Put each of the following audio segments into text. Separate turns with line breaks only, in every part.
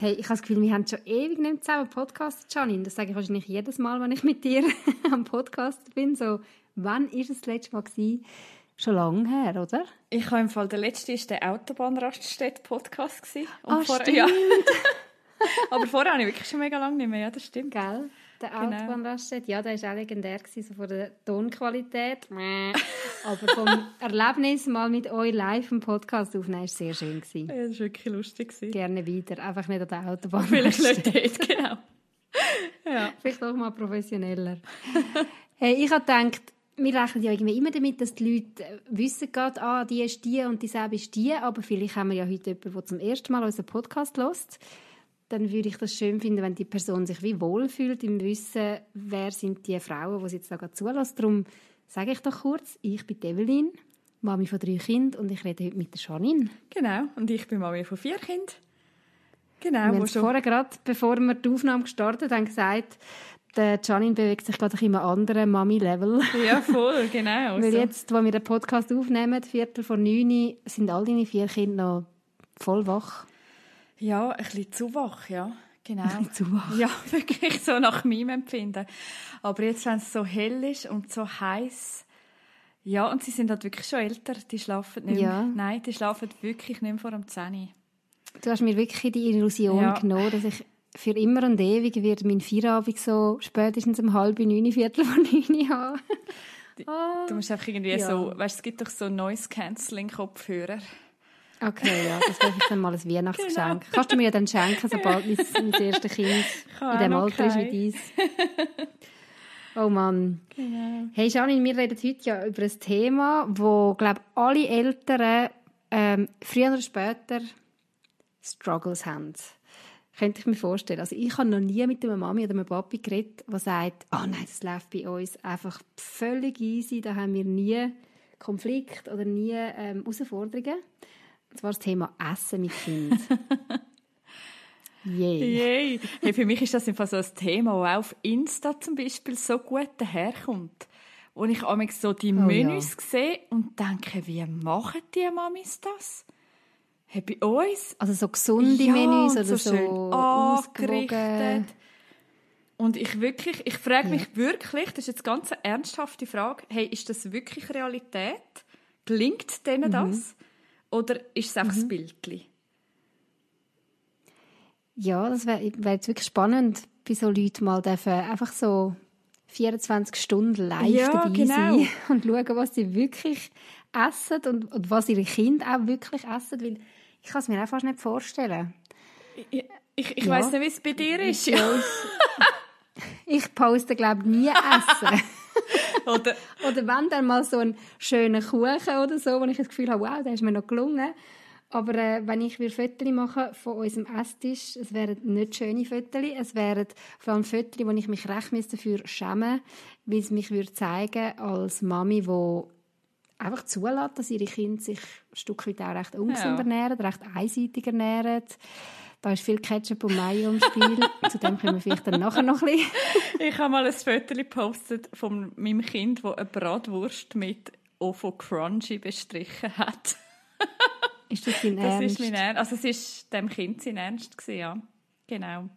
Hey, ich habe das Gefühl, wir haben schon ewig nicht zusammen Podcast, Janine. Das sage ich wahrscheinlich jedes Mal, wenn ich mit dir am Podcast bin. So, wann war es das letzte Mal? Gewesen? Schon lange her, oder?
Ich habe im Fall, der letzte war der Autobahnraststätte-Podcast.
Ah, vor, stimmt. Ja.
Aber vorher habe ich wirklich schon mega lange nicht mehr, ja, das stimmt.
Gell? Der genau. Autobahnraststätte, ja, der war auch legendär, gewesen, so von der Tonqualität. Aber vom Erlebnis, mal mit euch live im Podcast aufnehmen, war sehr schön. Gewesen.
Ja, das war wirklich lustig.
Gerne wieder, einfach nicht an der Autobahn.
Vielleicht nicht dort, genau.
ja. Vielleicht auch mal professioneller. hey, ich habe gedacht, wir rechnen ja irgendwie immer damit, dass die Leute wissen, gerade, ah, die ist die und dieselbe ist die, aber vielleicht haben wir ja heute jemanden, der zum ersten Mal unseren Podcast hört. Dann würde ich das schön finden, wenn die Person sich wie wohlfühlt im Wissen, wer sind die Frauen, die sie jetzt da gerade zulässt. Darum sage ich doch kurz, ich bin Evelyn, Mami von drei Kindern und ich rede heute mit der Janine.
Genau, und ich bin Mami von vier Kindern.
Genau. Wir haben schon... vorher gerade, bevor wir die Aufnahme gestartet haben, gesagt, der Janine bewegt sich gerade in einem anderen Mami-Level.
Ja, voll, genau.
Weil jetzt, wo wir den Podcast aufnehmen, Viertel vor neun, sind all deine vier Kinder noch voll wach.
Ja, ein bisschen zu wach, ja. Genau. Ein
bisschen zu wach.
Ja, wirklich so nach meinem Empfinden. Aber jetzt, wenn es so hell ist und so heiß, ja, und sie sind halt wirklich schon älter, die schlafen nicht mehr. Ja. Nein, die schlafen wirklich nicht mehr vor dem 10
Du hast mir wirklich die Illusion ja. genommen, dass ich für immer und ewig wird mein Feierabend so spätestens um halb neun, viertel von neun haben.
oh, du musst einfach irgendwie ja. so, weißt, es gibt doch so Noise Cancelling Kopfhörer.
Okay, ja, das wäre dann mal ein Weihnachtsgeschenk. Genau. Kannst du mir ja dann schenken, sobald mein, mein erstes Kind in dem Alter ist wie dies. Oh Mann. Genau. Hey Janine, wir reden heute ja über ein Thema, wo glaube alle Eltern ähm, früher oder später Struggles haben. Könnte ich mir vorstellen. Also ich habe noch nie mit einer Mami oder einem Papi geredet, der sagt, oh nein, das läuft bei uns einfach völlig easy, da haben wir nie Konflikt oder nie ähm, Herausforderungen. Und zwar das Thema Essen mit Kind.
Yay. Yay. Hey, für mich ist das einfach so ein Thema, das auch auf Insta zum Beispiel so gut daherkommt. Wo ich so die oh, Menüs ja. sehe und denke, wie machen die Mamis das? Hey, bei uns?
Also so gesunde ja, Menüs oder so, so ausgerichtet.
Und ich wirklich, ich frage mich ja. wirklich, das ist jetzt ganz eine ernsthafte Frage, hey, ist das wirklich Realität? Gelingt denen mhm. das? Oder ist es einfach mhm. ein Bildchen?
Ja, das wäre wär jetzt wirklich spannend, bei so Leuten mal dürfen einfach so 24 Stunden live ja, dabei genau. sein und schauen, was sie wirklich essen und, und was ihre Kinder auch wirklich essen, weil ich kann es mir einfach nicht vorstellen.
Ich, ich, ich ja. weiß nicht, wie es bei dir ist.
Ich, ich poste, glaube ich, nie Essen. oder, oder wenn dann mal so einen schönen Kuchen oder so, wo ich das Gefühl habe, wow, der ist mir noch gelungen. Aber äh, wenn ich Fotos machen von unserem Esstisch, es wären nicht schöne Fotos, es wären vor allem Fotos, wo ich mich recht dafür schämen weil es mich würde zeigen als Mami, die einfach zulässt, dass ihre Kinder sich ein Stück weit auch recht ungesund ja. ernähren, recht einseitig ernähren. Da ist viel Ketchup und Mayo im Spiel. Zu dem können wir vielleicht dann nachher noch ein bisschen.
ich habe mal ein Foto gepostet von meinem Kind, das eine Bratwurst mit Ovo Crunchy bestrichen hat.
ist das dein Ernst?
Das ist mein Ernst. Also es war dem Kind sein Ernst, gewesen, ja. Genau.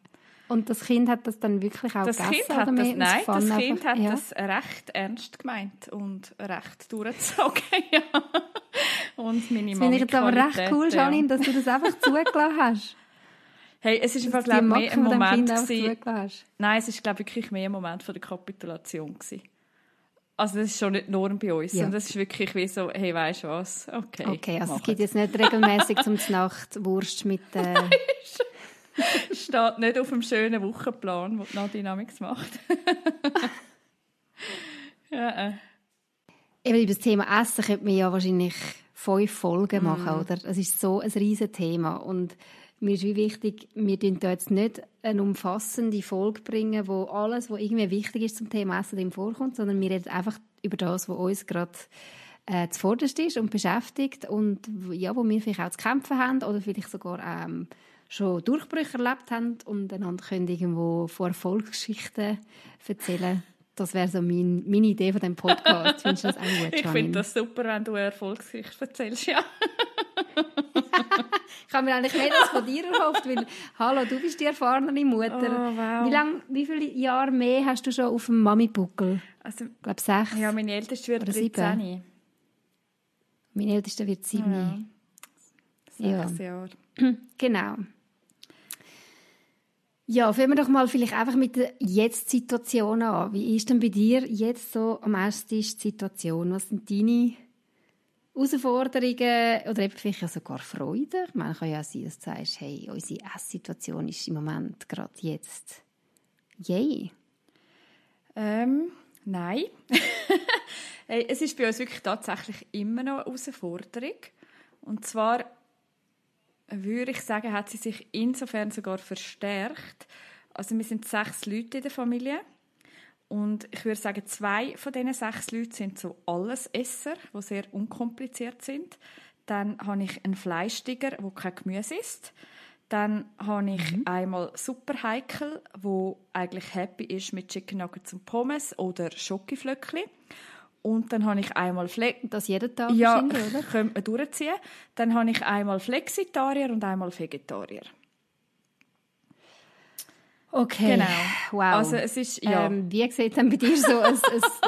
Und das Kind hat das dann wirklich auch
das
gegessen?
Kind hat das, nein, das Kind hat ja. das recht ernst gemeint und recht durchgezogen, ja. Und meine
Das finde ich jetzt aber recht cool, Janine, dass du das einfach zugelassen hast.
Hey, es ist einfach, glaube mehr ein Moment gewesen. Nein, es ist, glaube wirklich mehr ein Moment von der Kapitulation gewesen. Also das ist schon nicht nur bei uns, ja. das ist wirklich wie so, hey, weißt du was? Okay.
Okay, also es gibt jetzt nicht regelmäßig zum Nacht Wurst mit. Äh,
Steht nicht auf dem schönen Wochenplan, wo die Nadynamics macht.
ja. Äh. Eben über das Thema Essen könnte man ja wahrscheinlich fünf Folgen machen, mm. oder? Es ist so ein riesiges Thema und mir ist wie wichtig, wir bringen da jetzt nicht eine umfassende Folge bringen, wo alles, was irgendwie wichtig ist zum Thema Essen, dem vorkommt, sondern wir reden einfach über das, was uns gerade äh, zuvorderst ist und beschäftigt und ja, wo wir vielleicht auch zu kämpfen haben oder vielleicht sogar ähm, schon Durchbrüche erlebt haben und einander können irgendwo von Erfolgsgeschichten erzählen. Das wäre so mein, meine Idee von dem Podcast. Findest du das auch gut,
Ich finde das super, wenn du eine Erfolgsgeschichte erzählst, ja.
ich habe mir eigentlich mehr das von dir erhofft, weil, hallo, du bist die erfahrene Mutter.
Oh, wow.
Wie, lang, wie viele Jahre mehr hast du schon auf dem Mami-Buckel?
Also,
ich glaube sechs.
Ja, meine Älteste wird
Oder
13.
Mein Ältester wird sieben.
Ja. Sechs Jahre.
Genau. Ja, fangen wir doch mal vielleicht einfach mit der Jetzt-Situation an. Wie ist denn bei dir jetzt so am ersten die Situation? Was sind deine Herausforderungen oder eben vielleicht sogar Freude? Ich meine, kann ja auch sein, dass du sagst, hey, unsere Esssituation ist im Moment gerade jetzt yay.
Ähm, nein. es ist bei uns wirklich tatsächlich immer noch eine Herausforderung. Und zwar würde ich sagen, hat sie sich insofern sogar verstärkt. Also wir sind sechs Leute in der Familie und ich würde sagen, zwei von diesen sechs Leuten sind so Allesesser, die sehr unkompliziert sind. Dann habe ich einen Fleischtiger, der kein Gemüse isst. Dann habe ich mhm. einmal Superheikel, wo eigentlich happy ist mit Chicken Nuggets und Pommes oder Schokoflöckchen. Und dann habe ich einmal Flex...
Das jeden Tag
Ja, oder? könnte man durchziehen. Dann habe ich einmal Flexitarier und einmal Vegetarier.
Okay.
Genau.
Wow.
Also es ist, ja.
Ähm, wie sieht denn bei dir so ein,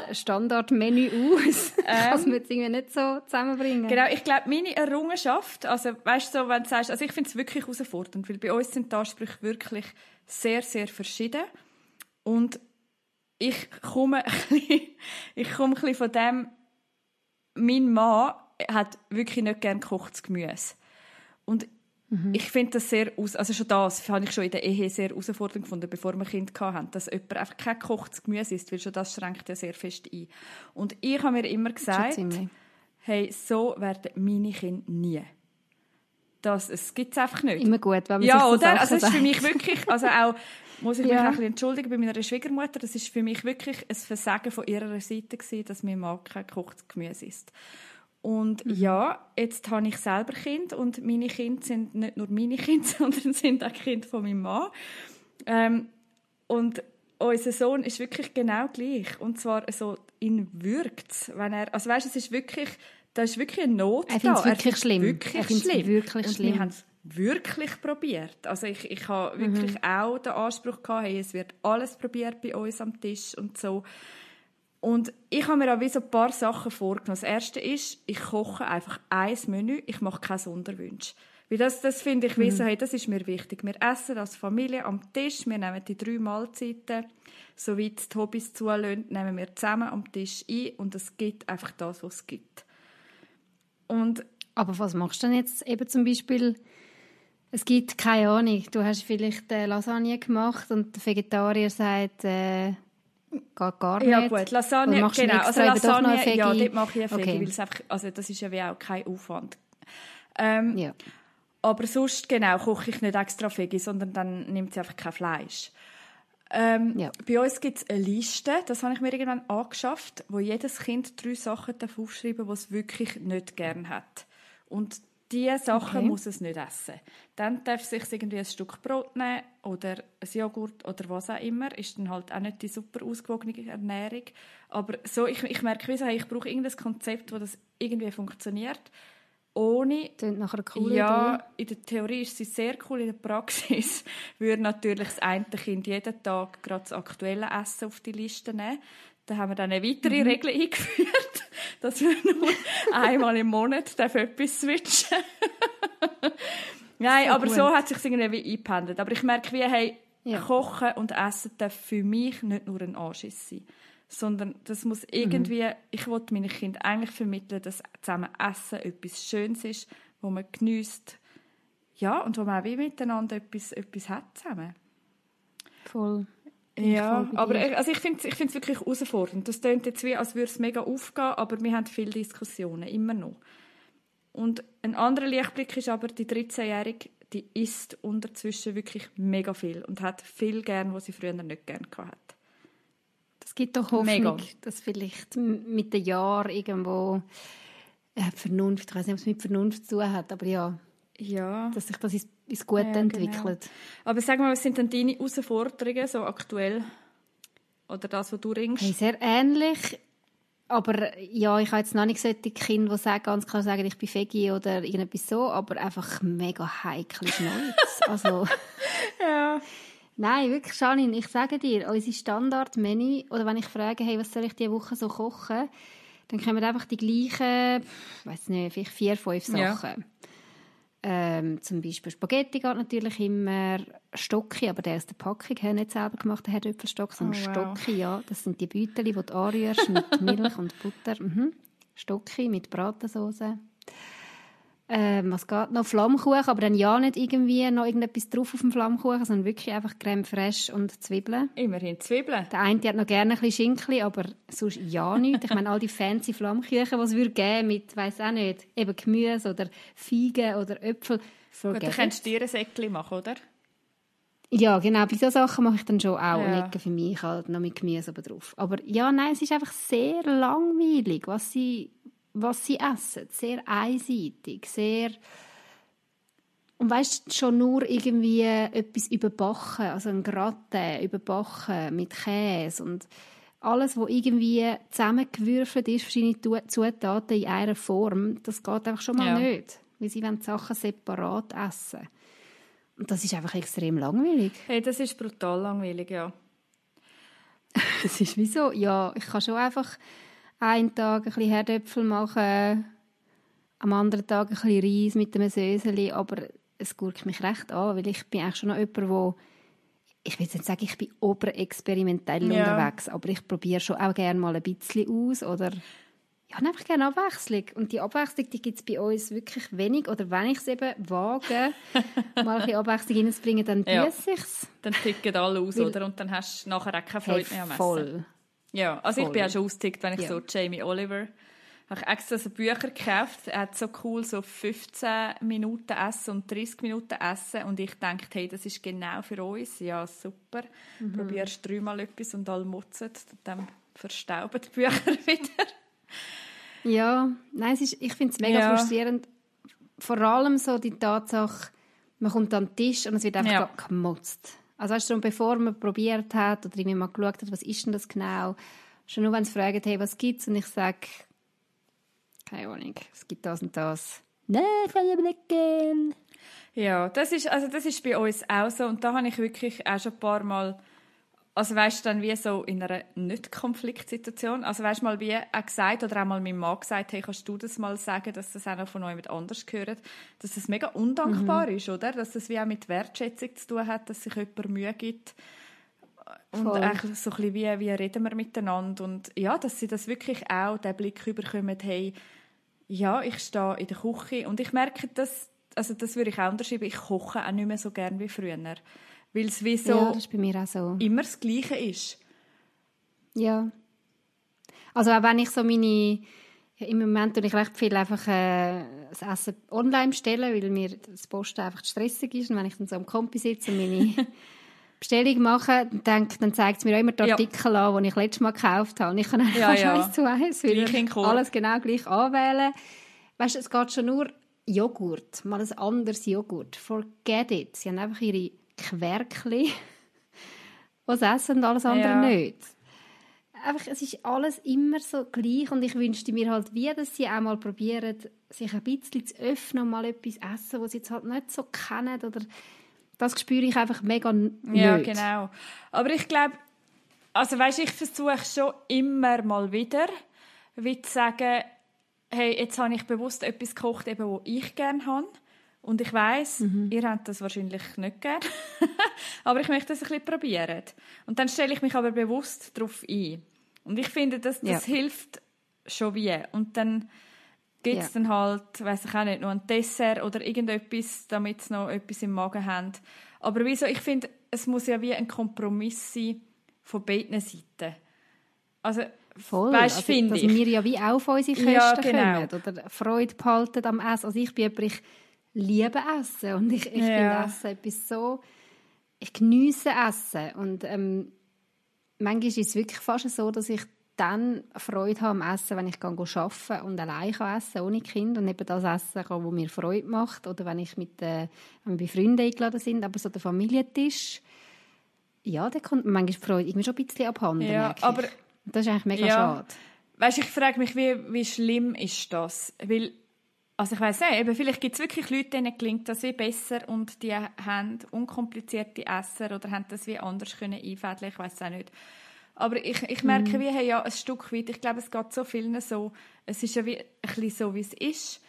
ein Standardmenü aus? Ähm, Kann man jetzt irgendwie nicht so zusammenbringen?
Genau, ich glaube, meine Errungenschaft, also weißt du, so, wenn du sagst, also ich finde es wirklich herausfordernd, weil bei uns sind die Ansprüche wirklich sehr, sehr verschieden. Und ich komme ein ich komme ein von dem, mein Mann hat wirklich nicht gern gekochtes Gemüse. Und mhm. ich finde das sehr, aus, also schon das habe ich schon in der Ehe sehr herausfordernd gefunden, bevor wir Kind hatten, dass jemand einfach kein gekochtes Gemüse isst, weil schon das schränkt ja sehr fest ein. Und ich habe mir immer gesagt, hey, so werden meine Kinder nie. Das, es gibt es einfach nicht.
Immer gut, wenn man
ja,
sich so
oder? Also es ist für mich wirklich, also auch muss ich mich
Ja.
auch ein bisschen entschuldigen bei meiner Schwiegermutter. Das ist für mich wirklich ein Versagen von ihrer Seite gewesen, dass mein Mann kein gekochtes Gemüse isst. Und
Mhm.
ja, jetzt habe ich selber Kind und meine Kinder sind nicht nur meine Kinder, sondern sind auch Kinder von meinem Mann. Ähm, und unser Sohn ist wirklich genau gleich. Und zwar so, ihn würgt wenn er, also weißt, es ist wirklich, da ist wirklich eine Not
Er find's
da.
wirklich schlimm.
Wirklich
Er
schlimm.
wirklich
und
schlimm.
Wirklich probiert. Also ich, ich habe
Mhm.
wirklich auch den Anspruch gehabt, hey, es wird alles probiert bei uns am Tisch und so. Und ich habe mir auch wie so ein paar Sachen vorgenommen. Das erste ist, ich koche einfach ein Menü, ich mache keine Sonderwünsche. Weil das, das finde ich wie so, hey, das ist mir wichtig. Wir essen als Familie am Tisch, wir nehmen die drei Mahlzeiten, soweit die Hobbys zulassen, nehmen wir zusammen am Tisch ein und es gibt einfach das, was es gibt. Und
Aber was machst du denn jetzt eben zum Beispiel? Es gibt keine Ahnung. Du hast vielleicht äh, Lasagne gemacht und der Vegetarier sagt, äh, geht gar nicht.
Ja gut, Lasagne, genau. Also
extra eine
Lasagne, ja, dort mache ich eine Veggie,
Okay.
weil es einfach, also das ist ja wie auch kein Aufwand. Ähm,
Ja.
Aber sonst, genau, koche ich nicht extra Veggie, sondern dann nimmt sie einfach kein Fleisch. Ähm,
Ja.
Bei uns gibt es eine Liste, das habe ich mir irgendwann angeschafft, wo jedes Kind drei Sachen darf aufschreiben darf, die es wirklich nicht gern hat. Und diese Sachen
Okay.
muss es nicht essen. Dann darf es sich irgendwie ein Stück Brot nehmen oder ein Joghurt oder was auch immer. Ist dann halt auch nicht die super ausgewogene Ernährung. Aber so, ich, ich merke, wie so, ich brauche irgendein Konzept, wo das irgendwie funktioniert, ohne
Klingt nach einer coolen
ja,
Idee.
in der Theorie ist sie sehr cool, in der Praxis würde natürlich das eine Kind jeden Tag gerade das aktuelle Essen auf die Liste nehmen. Da haben wir dann eine weitere
Mhm.
Regel eingeführt, dass wir nur einmal im Monat etwas switchen Nein,
So
aber
gut.
so hat es sich irgendwie eingependelt. Aber ich merke, wie, hey,
Ja.
Kochen und Essen darf für mich nicht nur ein Anschiss sein, sondern das muss
Mhm.
irgendwie, ich wollte meinen Kindern eigentlich vermitteln, dass zusammen Essen etwas Schönes ist, wo man genießt, ja, und wo man auch wie miteinander etwas, etwas hat zusammen.
Voll.
Ja, aber also ich finde es ich find's wirklich herausfordernd. Das klingt jetzt wie, als würde es mega aufgehen, aber wir haben viele Diskussionen, immer noch. Und ein anderer Lichtblick ist aber, die 13-Jährige, die isst unterzwischen wirklich mega viel und hat viel gern, was sie früher nicht gern hat.
Das gibt doch Hoffnung, mega. dass vielleicht mit den Jahren irgendwo äh, Vernunft, ich weiß nicht, ob es mit Vernunft zu tun hat, aber ja, ja. dass sich das ins, ins Gute ja, genau. entwickelt. Genau.
Aber sag mal, was sind denn deine Herausforderungen so aktuell? Oder das, was du ringst?
Hey, sehr ähnlich. Aber ja, ich habe jetzt noch nicht solche Kinder, die sagen, ganz klar sagen, ich bin Veggie oder irgendetwas so, aber einfach mega heikle Schnäuze. also, ja. Nein, wirklich, Janine, ich sage dir, unsere Standard-Menü, oder wenn ich frage, hey, was soll ich diese Woche so kochen, dann kommen einfach die gleichen, ich weiß nicht, vielleicht vier, fünf Sachen. Ja. Ähm, zum Beispiel Spaghetti geht natürlich immer, Stocki, aber der aus der Packung hat nicht selber gemacht, der Herdöpfelstock, sondern oh, wow. Stocki, ja. Das sind die Beutel, die du anrührst mit Milch und Butter. Mhm. Stocki mit Bratensauce. Ähm, was geht noch? Flammkuchen, aber dann ja nicht irgendwie noch irgendetwas drauf auf dem Flammkuchen, sondern wirklich einfach Creme fraiche und Zwiebeln.
Immerhin Zwiebeln.
Der eine hat noch gerne ein bisschen Schinken, aber sonst ja nicht. Ich meine, all die fancy Flammkuchen, die es würde geben mit, weiß auch nicht, eben Gemüse oder Feigen oder Äpfel.
Gut, dann könntest du dir ein Säckchen machen, oder?
Ja, genau. Bei solchen Sachen mache ich dann schon auch ja. für mich halt noch mit Gemüse oben drauf. Aber ja, nein, es ist einfach sehr langweilig, was sie was sie essen. Sehr einseitig, sehr... Und weißt schon nur irgendwie etwas überbacken, also ein Gratin überbacken mit Käse und alles, was irgendwie zusammengewürfelt ist, verschiedene Zutaten in einer Form, das geht einfach schon mal ja. nicht. Weil sie wollen die Sachen separat essen. Und das ist einfach extrem langweilig.
Hey, das ist brutal langweilig, ja.
es ist wie so, ja, ich kann schon einfach einen Tag ein bisschen Herdöpfel machen, am anderen Tag ein bisschen Reis mit einem Söseli, aber es guckt mich recht an, weil ich bin eigentlich schon noch jemand, wo ich will jetzt nicht sagen, ich bin oberexperimentell ja. unterwegs, aber ich probiere schon auch gerne mal ein bisschen aus oder ich habe einfach gerne Abwechslung. Und die Abwechslung, die gibt es bei uns wirklich wenig. Oder wenn ich es eben wage, mal ein bisschen Abwechslung reinzubringen, dann ja. ich es.
Dann ticken alle aus, Weil, oder? Und dann hast du nachher auch keine Freude hey, mehr am Essen. Voll. Ja, also Voll. ich bin auch schon ausgetickt, wenn ich ja. so Jamie Oliver habe ich extra so Bücher gekauft. Er hat so cool so 15 Minuten Essen und 30 Minuten Essen und ich dachte, hey, das ist genau für uns. Ja, super. Mhm. Probierst dreimal etwas und alle mutzen, dann verstauben die Bücher wieder.
Ja, nein, es ist, ich finde es mega ja. frustrierend. Vor allem so die Tatsache, man kommt an den Tisch und es wird einfach ja. gemotzt. Also weißt du, bevor man probiert hat oder irgendwie mal geschaut hat, was ist denn das genau, schon nur wenn sie fragen, hey, was gibt's? Und ich sage, keine Ahnung, es gibt das und das. Nein, kann ich nicht gehen.
Ja, das ist, also das ist bei uns auch so und da habe ich wirklich auch schon ein paar Mal also weißt du dann wie so in einer Nicht-Konfliktsituation, also weißt du mal wie auch gesagt oder auch mal meinem Mann gesagt, hey, kannst du das mal sagen, dass das auch noch von jemand anders gehört, dass das mega undankbar mhm. ist, oder? Dass das wie auch mit Wertschätzung zu tun hat, dass sich jemand Mühe gibt und Voll. eigentlich so ein bisschen wie, wie reden wir miteinander und ja, dass sie das wirklich auch den Blick überkommen, hey, ja, ich stehe in der Küche und ich merke, dass, also das würde ich auch unterschreiben, ich koche auch nicht mehr so gern wie früher weil es wie so,
ja, das ist bei mir auch so
immer das Gleiche ist.
Ja. Also auch wenn ich so meine im Moment tue ich recht viel einfach äh, das Essen online bestellen, weil mir das Posten einfach stressig ist. Und wenn ich dann so am Kompi sitze und meine Bestellung mache, dann, dann zeigt es mir auch immer die Artikel ja. an, die ich letztes Mal gekauft habe. Und ich kann einfach ja, ja. eins zu eins alles genau gleich anwählen. Weißt du, es geht schon nur Joghurt, mal ein anderes Joghurt. Forget it. Sie haben einfach ihre Querkli, was essen und alles andere ja. nicht. Einfach, es ist alles immer so gleich und ich wünschte mir halt wie, dass sie auch mal probieren, sich ein bisschen zu öffnen und mal etwas essen, was sie jetzt halt nicht so kennen oder das spüre ich einfach mega nicht.
Ja, genau. Aber ich glaube, also weißt, ich versuche schon immer mal wieder, wie zu sagen, hey, jetzt habe ich bewusst etwas gekocht, eben, wo ich gerne habe und ich weiß, mhm. ihr habt das wahrscheinlich nicht gern, aber ich möchte das ein bisschen probieren. Und dann stelle ich mich aber bewusst darauf ein. Und ich finde, dass das ja. hilft schon wie. Und dann gibt es ja. dann halt, weiß ich auch nicht, noch ein Dessert oder irgendetwas, damit sie noch etwas im Magen haben. Aber wieso? Ich finde, es muss ja wie ein Kompromiss sein von beiden Seiten. Also,
Voll, weißt, also, dass ich. wir ja wie auch auf unsere Kosten ja, genau. kommen oder Freude behalten am Essen. Also ich bin jemand, ich liebe Essen und ich, ich ja. finde Essen etwas so, ich genieße Essen und ähm, manchmal ist es wirklich fast so, dass ich dann Freude habe am Essen, wenn ich arbeite und allein kann essen ohne Kind und eben das essen kann, das mir Freude macht oder wenn ich mit äh, wenn wir bei Freunden eingeladen sind, aber so der Familientisch, ja, da kommt manchmal die Freude irgendwie schon ein bisschen abhanden.
Ja, aber
das ist eigentlich mega ja. schade.
Weißt, ich frage mich, wie, wie schlimm ist das? Weil, also ich weiß nicht, eben, vielleicht gibt es wirklich Leute, denen klingt das wie besser und die haben unkomplizierte Esser oder haben das wie anders können einfädeln, ich weiß es auch nicht. Aber ich, ich merke, mhm. wir haben ja ein Stück weit, ich glaube, es geht so vielen so, es ist ja wie ein bisschen so, wie es ist.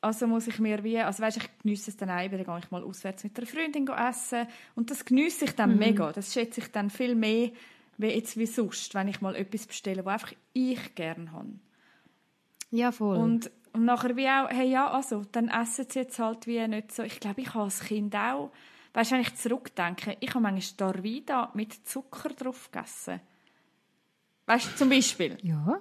Also muss ich mir wie, also weißt, ich genieße es dann auch, dann gehe ich mal auswärts mit einer Freundin essen und das genieße ich dann mhm. mega. Das schätze ich dann viel mehr, wie jetzt wie sonst, wenn ich mal etwas bestelle, was einfach ich gerne habe.
Ja, voll.
Und, und nachher wie auch, hey ja, also, dann essen sie jetzt halt wie nicht so. Ich glaube, ich habe als Kind auch, weißt du, wenn ich zurückdenke, ich habe manchmal Darvida mit Zucker drauf gegessen. Weißt du, zum Beispiel.
Ja.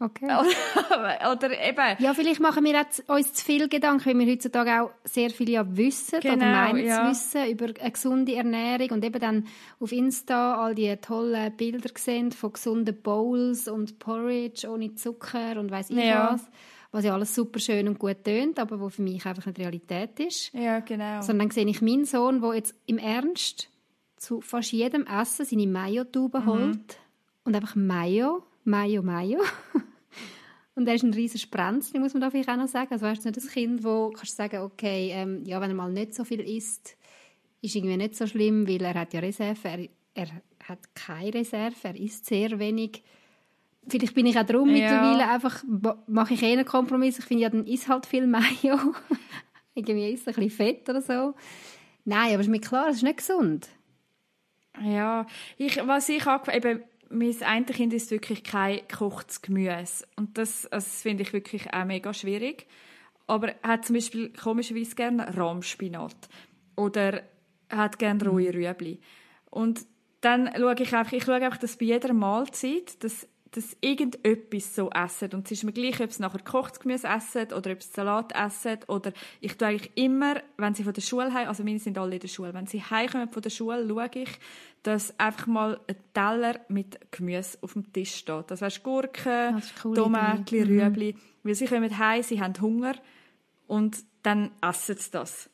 Okay.
Oder, eben.
Ja, vielleicht machen wir uns zu viel Gedanken, weil wir heutzutage auch sehr viel ja wissen genau, oder meinen ja. zu wissen über eine gesunde Ernährung und eben dann auf Insta all die tollen Bilder gesehen von gesunden Bowls und Porridge ohne Zucker und weiß ich ja. was. Was ja alles super schön und gut tönt, aber wo für mich einfach nicht Realität ist.
Ja, genau.
Sondern dann sehe ich meinen Sohn, der jetzt im Ernst zu fast jedem Essen seine Mayo-Tube mhm. holt und einfach Mayo, Mayo, Mayo. und er ist ein riesiger Sprenzli, muss man da vielleicht auch noch sagen. Also weißt du nicht das Kind, wo kannst du sagen, okay, ähm, ja, wenn er mal nicht so viel isst, ist irgendwie nicht so schlimm, weil er hat ja Reserve, er, er hat keine Reserve, er isst sehr wenig. Vielleicht bin ich auch darum ja. mittlerweile einfach, mache ich eh einen Kompromiss. Ich finde ja, dann isst halt viel Mayo. irgendwie ist es ein bisschen fett oder so. Nein, aber es ist mir klar, es ist nicht gesund.
Ja, ich, was ich auch, eben, mein eine Kind ist wirklich kein gekochtes Gemüse. Und das, also das finde ich wirklich auch mega schwierig. Aber er hat zum Beispiel komischerweise gerne Rahmspinat. Oder er hat gerne rohe Rüebli. Und dann schaue ich einfach, ich schaue einfach, dass bei jeder Mahlzeit, dass dass irgendetwas so essen. Und es ist mir gleich, ob es nachher gekochtes Gemüse essen oder ob es Salat essen. Oder ich tue eigentlich immer, wenn sie von der Schule heim, also meine sind alle in der Schule, wenn sie heimkommen von der Schule, schaue ich, dass einfach mal ein Teller mit Gemüse auf dem Tisch steht. Das heißt Gurken, Tomaten, mhm. Rüebli. Mhm. Weil sie kommen heim, sie haben Hunger und dann essen sie das.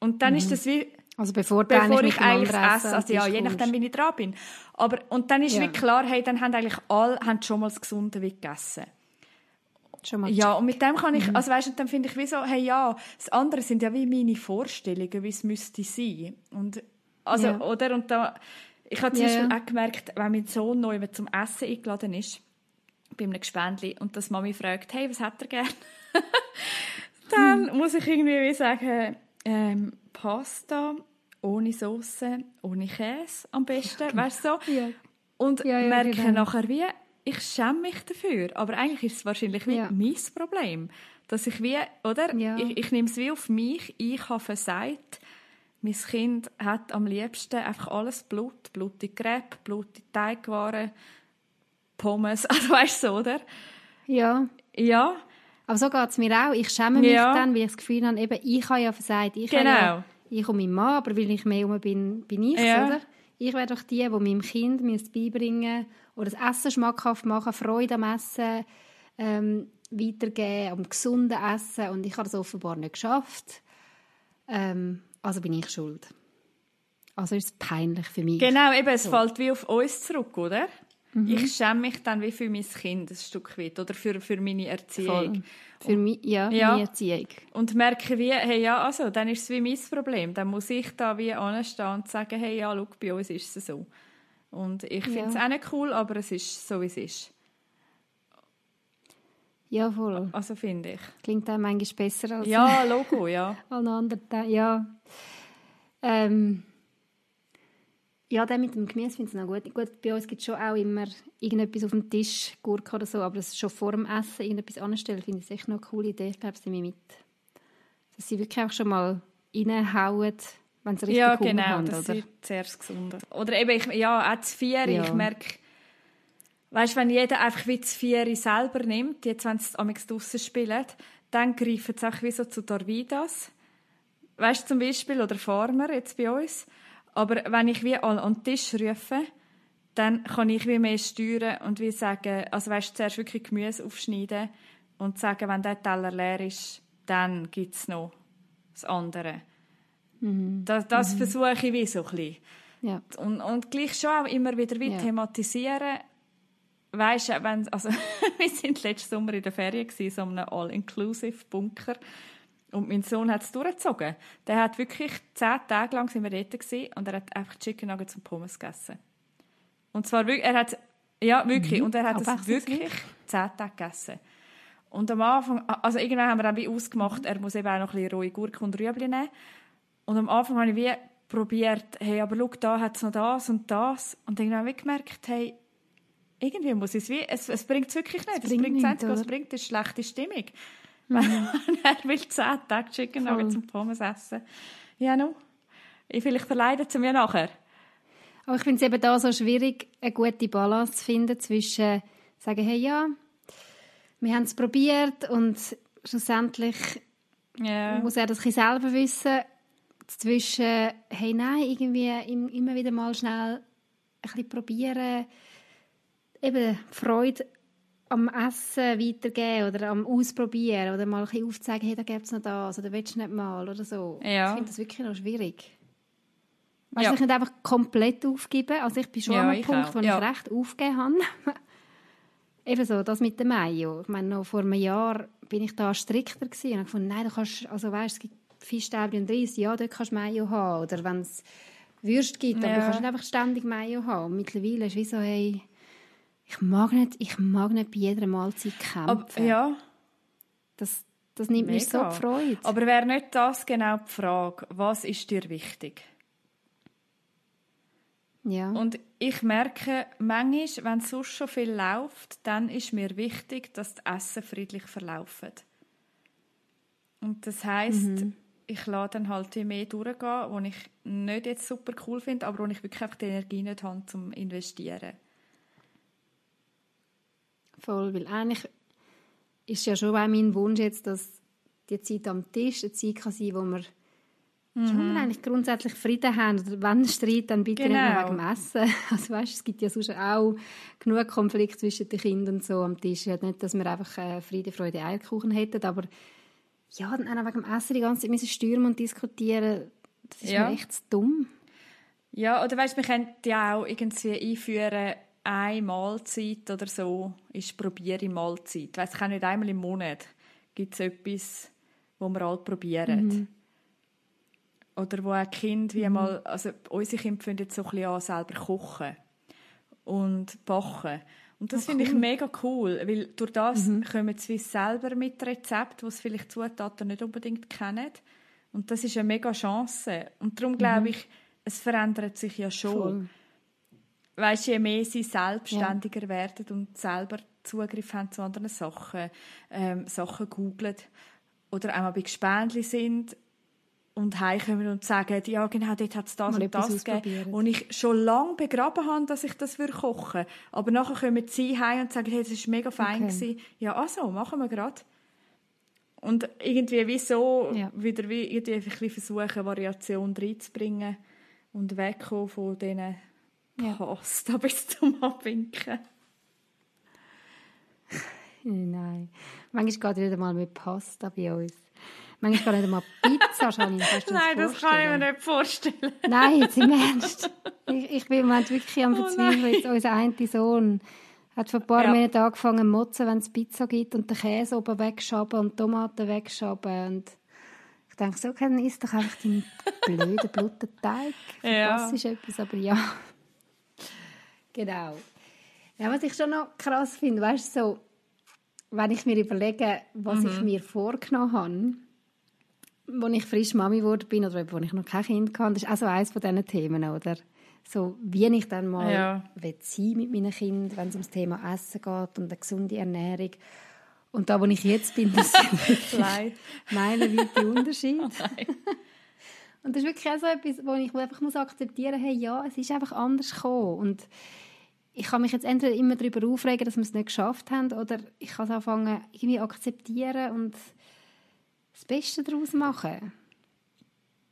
Und dann mhm. ist das wie
also bevor,
bevor ich eigentlich esse, also ja, je nachdem, wie ich dran bin. Aber, und dann ist ja. wie klar, hey, dann haben eigentlich alle haben schon mal das Gesunde gegessen. Schon mal ja, und mit dem kann ich, mhm. also weißt du, dann finde ich wie so, hey, ja, das andere sind ja wie meine Vorstellungen, wie es müsste sein. Und, also, ja. oder, und da, ich habe zum ja, Beispiel auch gemerkt, wenn mein Sohn neu zum Essen eingeladen ist, bei einem Gespendli, und das Mami fragt, hey, was hat er gern? dann hm. muss ich irgendwie wie sagen, ähm, Pasta ohne Soße, ohne Käse am besten, weißt du so? Ja. Und ja, ja, merke genau. nachher wie, ich schäme mich dafür, aber eigentlich ist es wahrscheinlich wie ja. mein Problem, dass ich wie, oder? Ich, ich nehme es wie auf mich, ich habe versagt, mein Kind hat am liebsten einfach alles Blut, blutige Crepe, blutige Teigwaren, Pommes, also weißt du so, oder?
Ja.
Ja.
Aber so geht es mir auch. Ich schäme mich ja. dann, weil ich das Gefühl habe, eben, ich habe ja versagt. Ich
genau. Ja,
ich und mein Mann, aber weil ich mehr um bin, bin ich ja. oder? Ich wäre doch die, die meinem Kind beibringen oder das Essen schmackhaft machen, Freude am Essen ähm, weitergeben, am gesunden Essen. Und ich habe das offenbar nicht geschafft. Ähm, also bin ich schuld. Also ist es peinlich für mich.
Genau, eben, es so. fällt wie auf uns zurück, oder? Mhm. Ich schäme mich dann wie für mein Kind ein Stück weit oder für, für meine Erziehung. Voll.
Für mich, ja, ja, meine Erziehung.
Und merke wie, hey, ja, also, dann ist es wie mein Problem. Dann muss ich da wie anstehen und sagen, hey, ja, schau, bei uns ist es so. Und ich finde es ja. auch nicht cool, aber es ist so, wie es ist.
Ja, voll.
Also finde ich.
Klingt auch manchmal besser als...
Ja, Logo, ja.
Alle anderen, ja. Ähm, ja, der mit dem Gemüse finde ich noch gut. Gut, bei uns gibt es schon auch immer irgendetwas auf dem Tisch, Gurke oder so, aber das schon vor dem Essen irgendetwas anstellen, finde ich echt noch eine coole Idee. Ich glaube, sie mit. Dass sie wirklich auch schon mal reinhauen, wenn sie richtig
ja, genau, haben, das oder? ist sehr gesund. Oder eben, ich, ja, auch zu vier, ja. ich merke, weißt, wenn jeder einfach wie zu vier selber nimmt, jetzt wenn sie es draussen spielen, dann greifen sie auch wie so zu Dorvidas. Weißt du, zum Beispiel, oder Farmer jetzt bei uns. Aber wenn ich wie an, an den Tisch rufe, dann kann ich wie mehr steuern und wie sagen, also weißt zuerst wirklich Gemüse aufschneiden und sagen, wenn der Teller leer ist, dann gibt es noch das andere. Mhm. Das, das mhm. versuche ich wie so ein bisschen. Ja. Und, und gleich schon auch immer wieder wie ja. thematisieren. Weißt wenn, also, wir sind letzten Sommer in der Ferien gewesen, so einem All-Inclusive-Bunker. Und mein Sohn hat es durchgezogen. Der hat wirklich zehn Tage lang sind wir dort gewesen, und er hat einfach Chicken Nuggets und Pommes gegessen. Und zwar wirklich, er hat, ja, wirklich, mhm. und er hat es wirklich zehn Tage gegessen. Und am Anfang, also irgendwann haben wir dann wie ausgemacht, er muss eben auch noch ein bisschen rohe Gurke und Rüebli nehmen. Und am Anfang habe ich wie probiert, hey, aber schau, da hat es noch das und das. Und dann habe ich gemerkt, hey, irgendwie muss es wie, es, es bringt es wirklich nicht. Es, es bringt es was bringt, ist schlechte Stimmung. Mhm. er will zehn Tage Chicken Nuggets und Pommes essen. Ja, no. Ich vielleicht verleiden sie mir nachher.
Aber ich finde es eben da so schwierig, eine gute Balance zu finden zwischen sagen, hey, ja, wir haben es probiert und schlussendlich yeah. muss er das ein selber wissen. Zwischen, hey, nein, irgendwie immer wieder mal schnell ein bisschen probieren, eben Freude am Essen weitergeben oder am Ausprobieren oder mal ein bisschen aufzeigen, hey, da gibt es noch das oder willst du nicht mal oder so. Ja. Ich finde das wirklich noch schwierig. Weißt ja. ich nicht einfach komplett aufgeben. Also ich bin schon ja, an einem Punkt, auch. wo ja. ich recht aufgegeben habe. Ebenso, das mit dem Mayo. Ich meine, noch vor einem Jahr bin ich da strikter gewesen und habe gefunden, nein, du kannst, also weißt, es gibt Fischstäbchen und Reis, ja, dort kannst du Mayo haben. Oder wenn es Würste gibt, ja. aber du kannst nicht einfach ständig Mayo haben. Und mittlerweile ist es wie so, hey, ich mag nicht, ich mag nicht bei jeder Mahlzeit kämpfen. Aber,
ja.
Das, das nimmt mir so die Freude.
Aber wäre nicht das genau die Frage, was ist dir wichtig?
Ja.
Und ich merke, manchmal, wenn es sonst schon viel läuft, dann ist mir wichtig, dass das Essen friedlich verläuft. Und das heisst, mhm. ich lasse dann halt mehr durchgehen, wo ich nicht jetzt super cool finde, aber wo ich wirklich einfach die Energie nicht habe, zum investieren.
Voll, weil eigentlich ist ja schon mein Wunsch jetzt, dass die Zeit am Tisch eine Zeit kann sein, wo wir Mhm. Schon wir eigentlich grundsätzlich Frieden haben. Oder wenn Streit, dann bitte genau. nicht nur wegen Essen. Also weißt, es gibt ja sonst auch genug Konflikte zwischen den Kindern und so am Tisch. Nicht, dass wir einfach äh, Friede, Freude, Eierkuchen hätten, aber ja, dann auch wegen dem Essen die ganze Zeit müssen stürmen und diskutieren, das ist ja. mir echt dumm.
Ja, oder weißt, wir könnten ja auch irgendwie einführen, eine Mahlzeit oder so ist probiere Mahlzeit. Weißt, ich kann nicht einmal im Monat gibt es etwas, wo wir alle probieren. Mhm. Oder wo ein Kind wie mhm. mal, also unsere Kinder finden so ein bisschen an, selber kochen und backen. Und das oh, finde cool. ich mega cool, weil durch das mhm. kommen sie selber mit Rezepten, die sie vielleicht Zutaten nicht unbedingt kennen. Und das ist eine mega Chance. Und darum glaube mhm. ich, es verändert sich ja schon. Voll. Weißt, je mehr sie selbstständiger ja. werden und selber Zugriff haben zu anderen Sachen, ähm, Sachen googeln oder einmal bei Gespendli sind und heimkommen und sagen, ja genau, dort hat es das Mal und das gegeben. Und ich schon lange begraben habe, dass ich das kochen würde. Aber nachher kommen sie heim und sagen, hey, das war mega fein. Okay. Gewesen. Ja, also, machen wir gerade. Und irgendwie wieso ja. wieder wie, irgendwie ein bisschen versuchen, Variation reinzubringen und wegkommen von diesen ja. Pasta bis zum Abwinken.
Nein. Manchmal geht wieder mal mit Pasta bei uns. Manchmal gar nicht einmal Pizza, Janine.
Kannst du Nein, das, kann ich mir nicht vorstellen.
Nein, jetzt im Ernst. Ich, ich bin im Moment wirklich am oh Verzweifeln. Jetzt unser einer Sohn hat vor ein paar ja. Monaten angefangen zu motzen, wenn es Pizza gibt und den Käse oben wegschaben und Tomaten wegschaben. Und ich denke, so kann isst doch einfach deinen blöden, blutigen Teig. Ja. Das ist etwas, aber ja. Genau. Ja, was ich schon noch krass finde, weißt du, so, wenn ich mir überlege, was mhm. ich mir vorgenommen habe, als ich frisch Mami geworden bin oder als ich noch kein Kind hatte, das ist auch so eines von diesen Themen, oder? So, wie ich dann mal ja. sein mit meinen Kindern, wenn es ums Thema Essen geht und eine gesunde Ernährung. Und da, wo ich jetzt bin, das sind meilenweite Unterschiede. Oh und das ist wirklich auch so etwas, wo ich einfach muss akzeptieren muss, hey, ja, es ist einfach anders gekommen. Und ich kann mich jetzt entweder immer darüber aufregen, dass wir es nicht geschafft haben, oder ich kann es anfangen, irgendwie akzeptieren und das Beste daraus machen.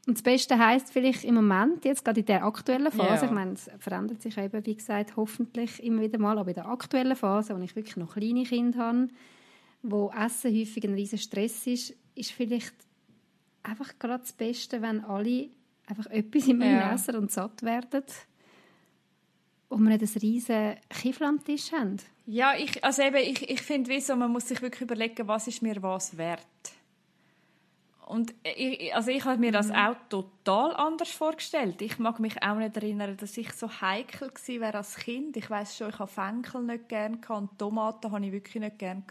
Und das Beste heisst vielleicht im Moment, jetzt gerade in der aktuellen Phase, ja. ich meine, es verändert sich eben, wie gesagt, hoffentlich immer wieder mal, aber in der aktuellen Phase, wo ich wirklich noch kleine Kinder habe, wo Essen häufig ein riesen Stress ist, ist vielleicht einfach gerade das Beste, wenn alle einfach etwas im ja. essen und satt werden und wir nicht ein riesen Kiffel am Tisch haben.
Ja, ich, also eben, ich, ich finde, man muss sich wirklich überlegen, was ist mir was wert. Und ich, also ich habe mir das mhm. auch total anders vorgestellt. Ich mag mich auch nicht erinnern, dass ich so heikel war als Kind. Ich weiß schon, ich habe Fenkel nicht gerne und Tomaten habe ich wirklich nicht gehabt.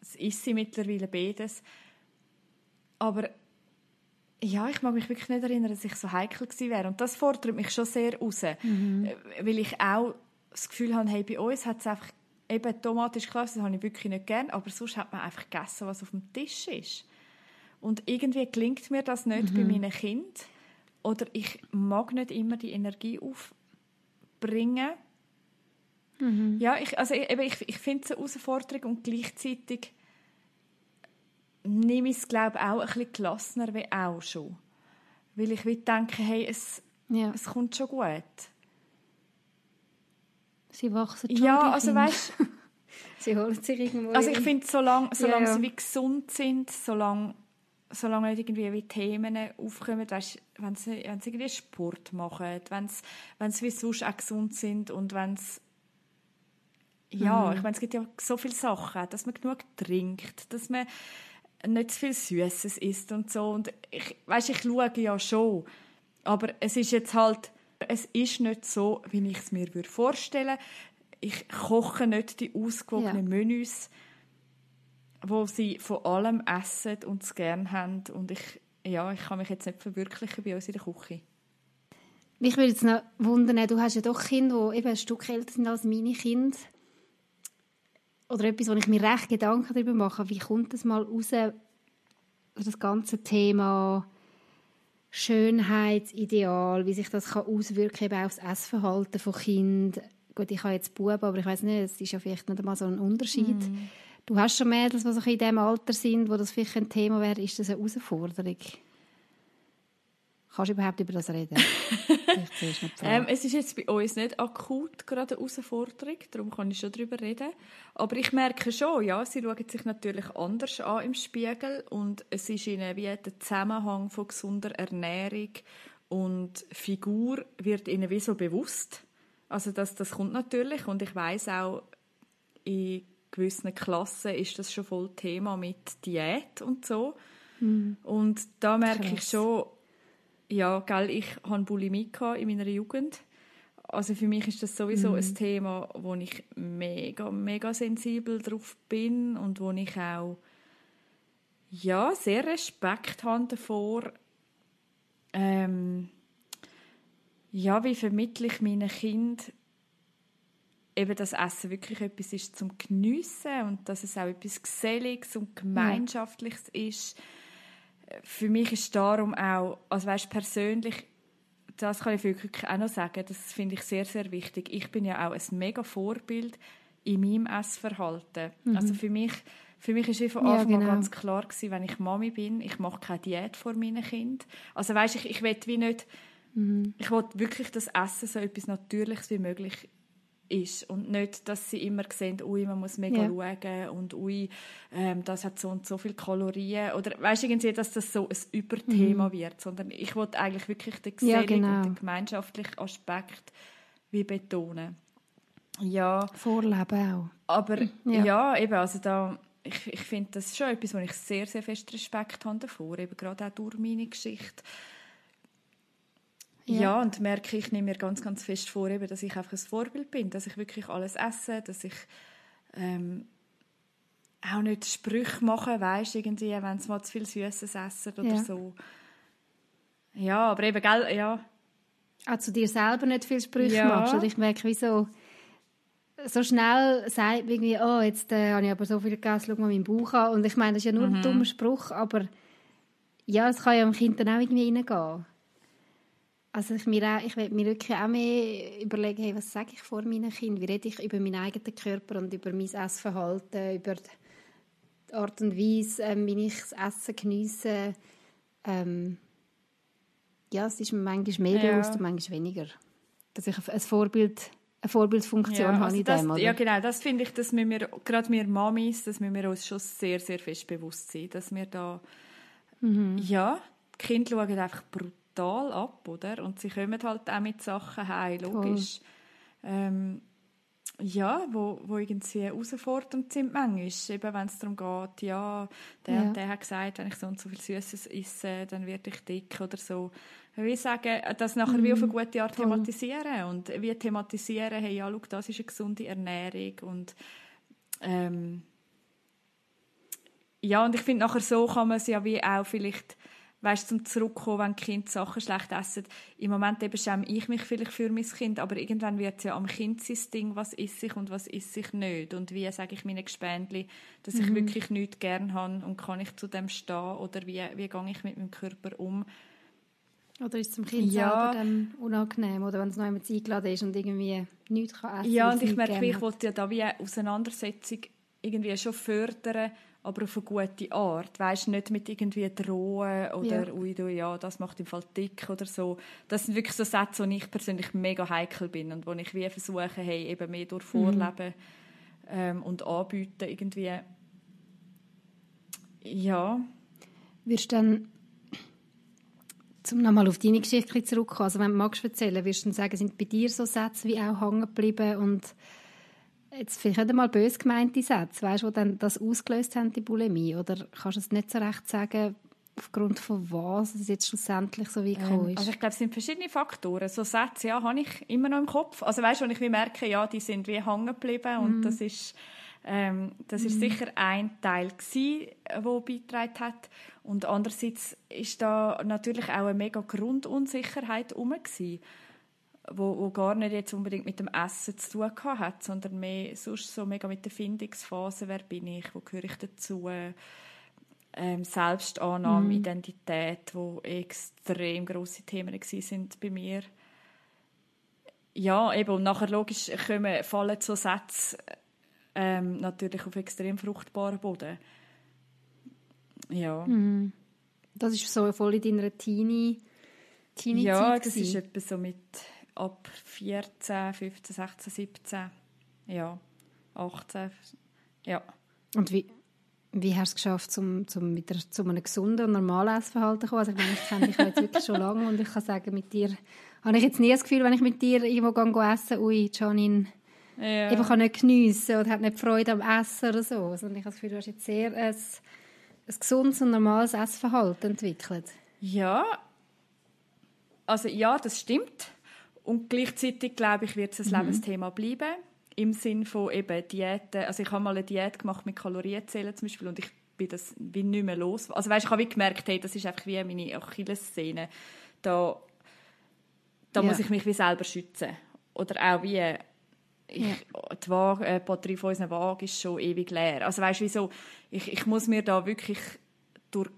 Das ist sie mittlerweile beides. Aber ja, ich mag mich wirklich nicht erinnern, dass ich so heikel gewesen wäre. Und das fordert mich schon sehr raus. Mhm. Äh, weil ich auch das Gefühl habe, hey, bei uns hat es einfach, eben Tomate ist klar, das habe ich wirklich nicht gern, aber sonst hat man einfach gegessen, was auf dem Tisch ist. Und irgendwie gelingt mir das nicht mhm. bei meinen Kindern. Oder ich mag nicht immer die Energie aufbringen. Mhm. Ja, ich, also ich, ich, ich finde es eine Herausforderung und gleichzeitig nehme ich es, glaube auch ein bisschen gelassener wie auch schon. Weil ich denke, hey, es, ja. es kommt schon gut.
Sie wachsen schon.
Ja, also weißt
Sie holen sich irgendwo
Also ich finde, solange, solange ja, ja. sie wie gesund sind, solange, solange nicht irgendwie wie Themen aufkommen, weißt, wenn, sie, wenn sie irgendwie Sport machen, wenn sie, wenn sie wie sonst auch gesund sind und wenn sie ja, mhm. ich meine, es gibt ja so viele Sachen, dass man genug trinkt, dass man nicht zu viel Süßes isst und so. Und ich, weißt, ich schaue ja schon, aber es ist jetzt halt, es ist nicht so, wie ich es mir vorstellen würde. Ich koche nicht die ausgewogenen ja. Menüs, wo sie von allem essen und es gerne haben. Und ich, ja, ich kann mich jetzt nicht verwirklichen bei uns in der Küche.
Mich würde jetzt noch wundern, du hast ja doch Kinder, die eben ein Stück älter sind als meine Kinder oder etwas, wo ich mir recht Gedanken darüber mache, wie kommt das mal raus, das ganze Thema Schönheitsideal, wie sich das kann auswirken kann auf das Essverhalten von Kindern. Gut, ich habe jetzt Buben, aber ich weiß nicht, es ist ja vielleicht nicht einmal so ein Unterschied. Mm. Du hast schon Mädels, die in dem Alter sind, wo das vielleicht ein Thema wäre. Ist das eine Herausforderung? Kannst du überhaupt über das reden?
ähm, es ist jetzt bei uns nicht akut gerade eine Herausforderung, darum kann ich schon darüber reden. Aber ich merke schon, ja, sie schauen sich natürlich anders an im Spiegel und es ist ihnen wie der Zusammenhang von gesunder Ernährung und Figur wird ihnen wie so bewusst. Also das, das kommt natürlich und ich weiß auch, in gewissen Klassen ist das schon voll Thema mit Diät und so. Mhm. Und da merke Krass. ich schon, ja, gell, ich hatte Bulimie in meiner Jugend. Also für mich ist das sowieso mhm. ein Thema, wo ich mega, mega sensibel drauf bin und wo ich auch ja, sehr Respekt habe davor, ähm, ja, wie vermittle ich meinen Kind eben, dass Essen wirklich etwas ist zum Geniessen und dass es auch etwas Geselliges und Gemeinschaftliches ja. ist für mich ist darum auch, also weißt, persönlich, das kann ich wirklich auch noch sagen, das finde ich sehr, sehr wichtig. Ich bin ja auch ein mega Vorbild in meinem Essverhalten. Mhm. Also für mich, für mich ist von Anfang ja, genau. an ganz klar gewesen, wenn ich Mami bin, ich mache keine Diät vor meinen Kindern. Also weißt, ich, ich will wie nicht, mhm. ich will wirklich das Essen so etwas Natürliches wie möglich ist und nicht, dass sie immer sehen, ui, man muss mega ja. schauen und ui, ähm, das hat so und so viel Kalorien oder weißt irgendwie, dass das so ein Überthema mhm. wird, sondern ich wollte eigentlich wirklich den geselligen ja, genau. und den gemeinschaftlichen Aspekt wie betonen. Ja.
Vorleben auch.
Aber ja, ja eben, also da, ich, ich finde das schon etwas, wo ich sehr, sehr fest Respekt habe davor, eben gerade auch durch meine Geschichte ja. ja, und merke, ich nehme mir ganz, ganz fest vor, eben, dass ich einfach ein Vorbild bin, dass ich wirklich alles esse, dass ich ähm, auch nicht Sprüche mache, weißt irgendwie, wenn sie mal zu viel Süßes essen oder ja. so. Ja, aber eben, gell, ja.
Auch zu dir selber nicht viel Sprüche ja. machst. Und ich merke, wie so, so schnell sagt irgendwie, oh, jetzt äh, habe ich aber so viel gegessen, schau mal meinen Bauch an. Und ich meine, das ist ja nur mhm. ein dummer Spruch, aber ja, es kann ja dem Kind dann auch irgendwie reingehen. Also ich, mir auch, ich will mir wirklich auch mehr überlegen, hey, was sage ich vor meinen Kindern? Wie rede ich über meinen eigenen Körper und über mein Essverhalten, über die Art und Weise, ähm, wie ich das Essen geniesse, ähm, ja, es ist mir manchmal mehr ja. bewusst und manchmal weniger. Dass ich ein Vorbild, eine Vorbildfunktion ja, habe also
in das, dem, oder? Ja, genau. Das finde ich, dass wir, gerade wir Mamis, dass wir uns schon sehr, sehr fest bewusst sind, dass wir da, mhm. ja, die Kinder schauen einfach brutal ab, oder? Und sie kommen halt auch mit Sachen heim, logisch. Ähm, ja, wo, wo irgendwie herausfordernd sind manchmal. Eben, wenn es darum geht, ja, der ja. und der hat gesagt, wenn ich so und so viel Süßes esse, dann werde ich dick oder so. Will sagen, das nachher mm, wie auf eine mhm. gute Art thematisieren. Und wie thematisieren, hey, ja, schau, das ist eine gesunde Ernährung und ähm, ja, und ich finde, nachher so kann man es ja wie auch vielleicht weißt, zum zurückkommen, wenn Kinder Sachen schlecht essen. Im Moment eben schäme ich mich vielleicht für mein Kind, aber irgendwann wird es ja am Kind sein Ding, was ist ich und was ist ich nicht. Und wie sage ich meinen Gespendli, dass mhm. ich wirklich nichts gern habe und kann ich zu dem stehen oder wie, wie gehe ich mit meinem Körper um.
Oder ist es dem Kind ja. selber dann unangenehm, oder wenn es noch jemand eingeladen ist und irgendwie nichts kann essen
Ja, und ich merke, ich wollte ja da wie eine Auseinandersetzung irgendwie schon fördern, aber auf eine gute Art. Weißt nicht mit irgendwie drohen oder ja. ui, du, ja, das macht im Fall dick oder so. Das sind wirklich so Sätze, wo ich persönlich mega heikel bin und wo ich wie versuche, hey, eben mehr durch Vorleben mhm. ähm, und anbieten irgendwie. Ja.
Wirst du dann zum nochmal auf deine Geschichte zurückkommen, also wenn du magst erzählen, wirst du dann sagen, sind bei dir so Sätze wie auch hängen geblieben und jetzt vielleicht nicht einmal bös gemeinte Sätze, weißt du, die dann das ausgelöst haben, die Bulimie? Oder kannst du es nicht so recht sagen, aufgrund von was es jetzt schlussendlich so wie gekommen ähm, ist?
Also ich glaube, es sind verschiedene Faktoren. So Sätze, ja, habe ich immer noch im Kopf. Also weißt du, wenn ich merke, ja, die sind wie hängen geblieben und mm. das ist ähm, das ist mm. sicher ein Teil gsi, wo beigetragen hat und andererseits ist da natürlich auch eine mega Grundunsicherheit herum wo, wo gar nicht jetzt unbedingt mit dem Essen zu tun hat, sondern mehr sonst so mega mit der Findungsphase, wer bin ich, wo gehöre ich dazu, ähm, Selbstannahme, mm. Identität, wo extrem große Themen sind bei mir. Ja, eben, und nachher logisch kommen, fallen so Sätze ähm, natürlich auf extrem fruchtbaren Boden. Ja.
Mm. Das ist so voll in deiner Teenie,
Teenie Ja, das ist etwa so mit ab 14, 15, 16, 17, ja, 18, ja.
Und wie, wie hast du es geschafft, zum, zum wieder zu einem gesunden und normalen Essverhalten zu kommen? Also ich meine, ich kenne dich jetzt wirklich schon lange und ich kann sagen, mit dir habe ich jetzt nie das Gefühl, wenn ich mit dir irgendwo gehe, essen ui, Janine ja. einfach nicht geniessen oder hat nicht Freude am Essen oder so. Sondern ich habe das Gefühl, du hast jetzt sehr ein, ein gesundes und normales Essverhalten entwickelt.
Ja, also ja, das stimmt. Und gleichzeitig, glaube ich, wird es ein mhm. Lebensthema bleiben. Im Sinn von eben Diäten. Also ich habe mal eine Diät gemacht mit Kalorienzählen zum Beispiel und ich bin das wie nicht mehr los. Also weißt, ich habe wie gemerkt, hey, das ist einfach wie meine Achillessehne. Da, da ja. muss ich mich wie selber schützen. Oder auch wie ich, ja. die, Waage, äh, die Batterie von unserer Waage ist schon ewig leer. Also weißt, wieso? Ich, ich muss mir da wirklich durch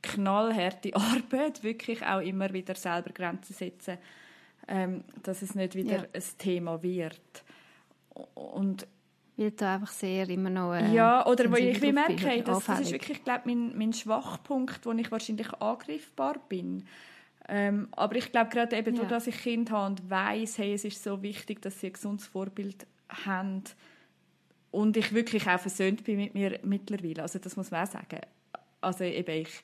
knallharte Arbeit wirklich auch immer wieder selber Grenzen setzen ähm, dass es nicht wieder ja. ein Thema wird. Und
weil da einfach sehr immer noch äh,
ja oder wo ich wie merke das, das ist wirklich glaube mein, mein Schwachpunkt wo ich wahrscheinlich angreifbar bin ähm, aber ich glaube gerade eben ja. dass ich Kind habe und weiß hey es ist so wichtig dass sie ein gesundes Vorbild haben und ich wirklich auch versöhnt bin mit mir mittlerweile also das muss man auch sagen also eben ich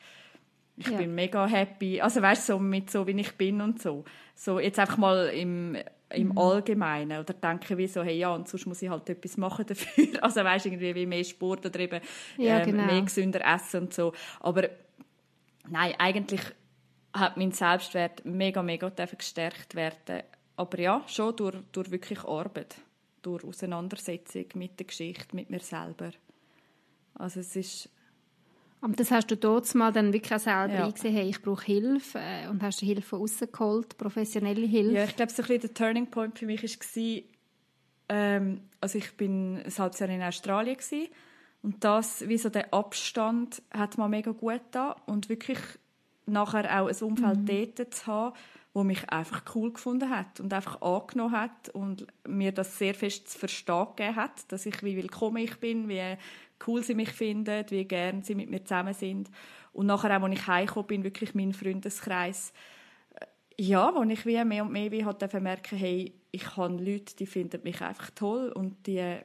ich ja. bin mega happy. Also weißt du, so mit so wie ich bin und so. So jetzt einfach mal im, im mhm. Allgemeinen oder denke wie so, hey ja, und sonst muss ich halt etwas machen dafür. Also weißt du, irgendwie wie mehr Sport oder eben ja, ähm, genau. mehr gesünder essen und so. Aber nein, eigentlich hat mein Selbstwert mega, mega gestärkt werden. Aber ja, schon durch, durch wirklich Arbeit, durch Auseinandersetzung mit der Geschichte, mit mir selber. Also es ist
und das hast du dort mal dann wirklich selber ja. eingesehen, hey, ich brauche Hilfe äh, und hast du Hilfe von außen geholt, professionelle Hilfe?
Ja, ich glaube, so ein bisschen der Turning Point für mich war, ähm, also ich bin ein halbes Jahr in Australien gewesen, und das, wie so der Abstand, hat mir mega gut da und wirklich nachher auch ein Umfeld mhm. dort zu haben, wo mich einfach cool gefunden hat und einfach angenommen hat und mir das sehr fest zu verstehen gegeben hat, dass ich wie willkommen ich bin, wie cool sie mich finden, wie gern sie mit mir zusammen sind. Und nachher auch, als ich heimgekommen bin, wirklich mein Freundeskreis, äh, ja, wo ich wie mehr und mehr wie halt merken, hey, ich habe Leute, die finden mich einfach toll und die,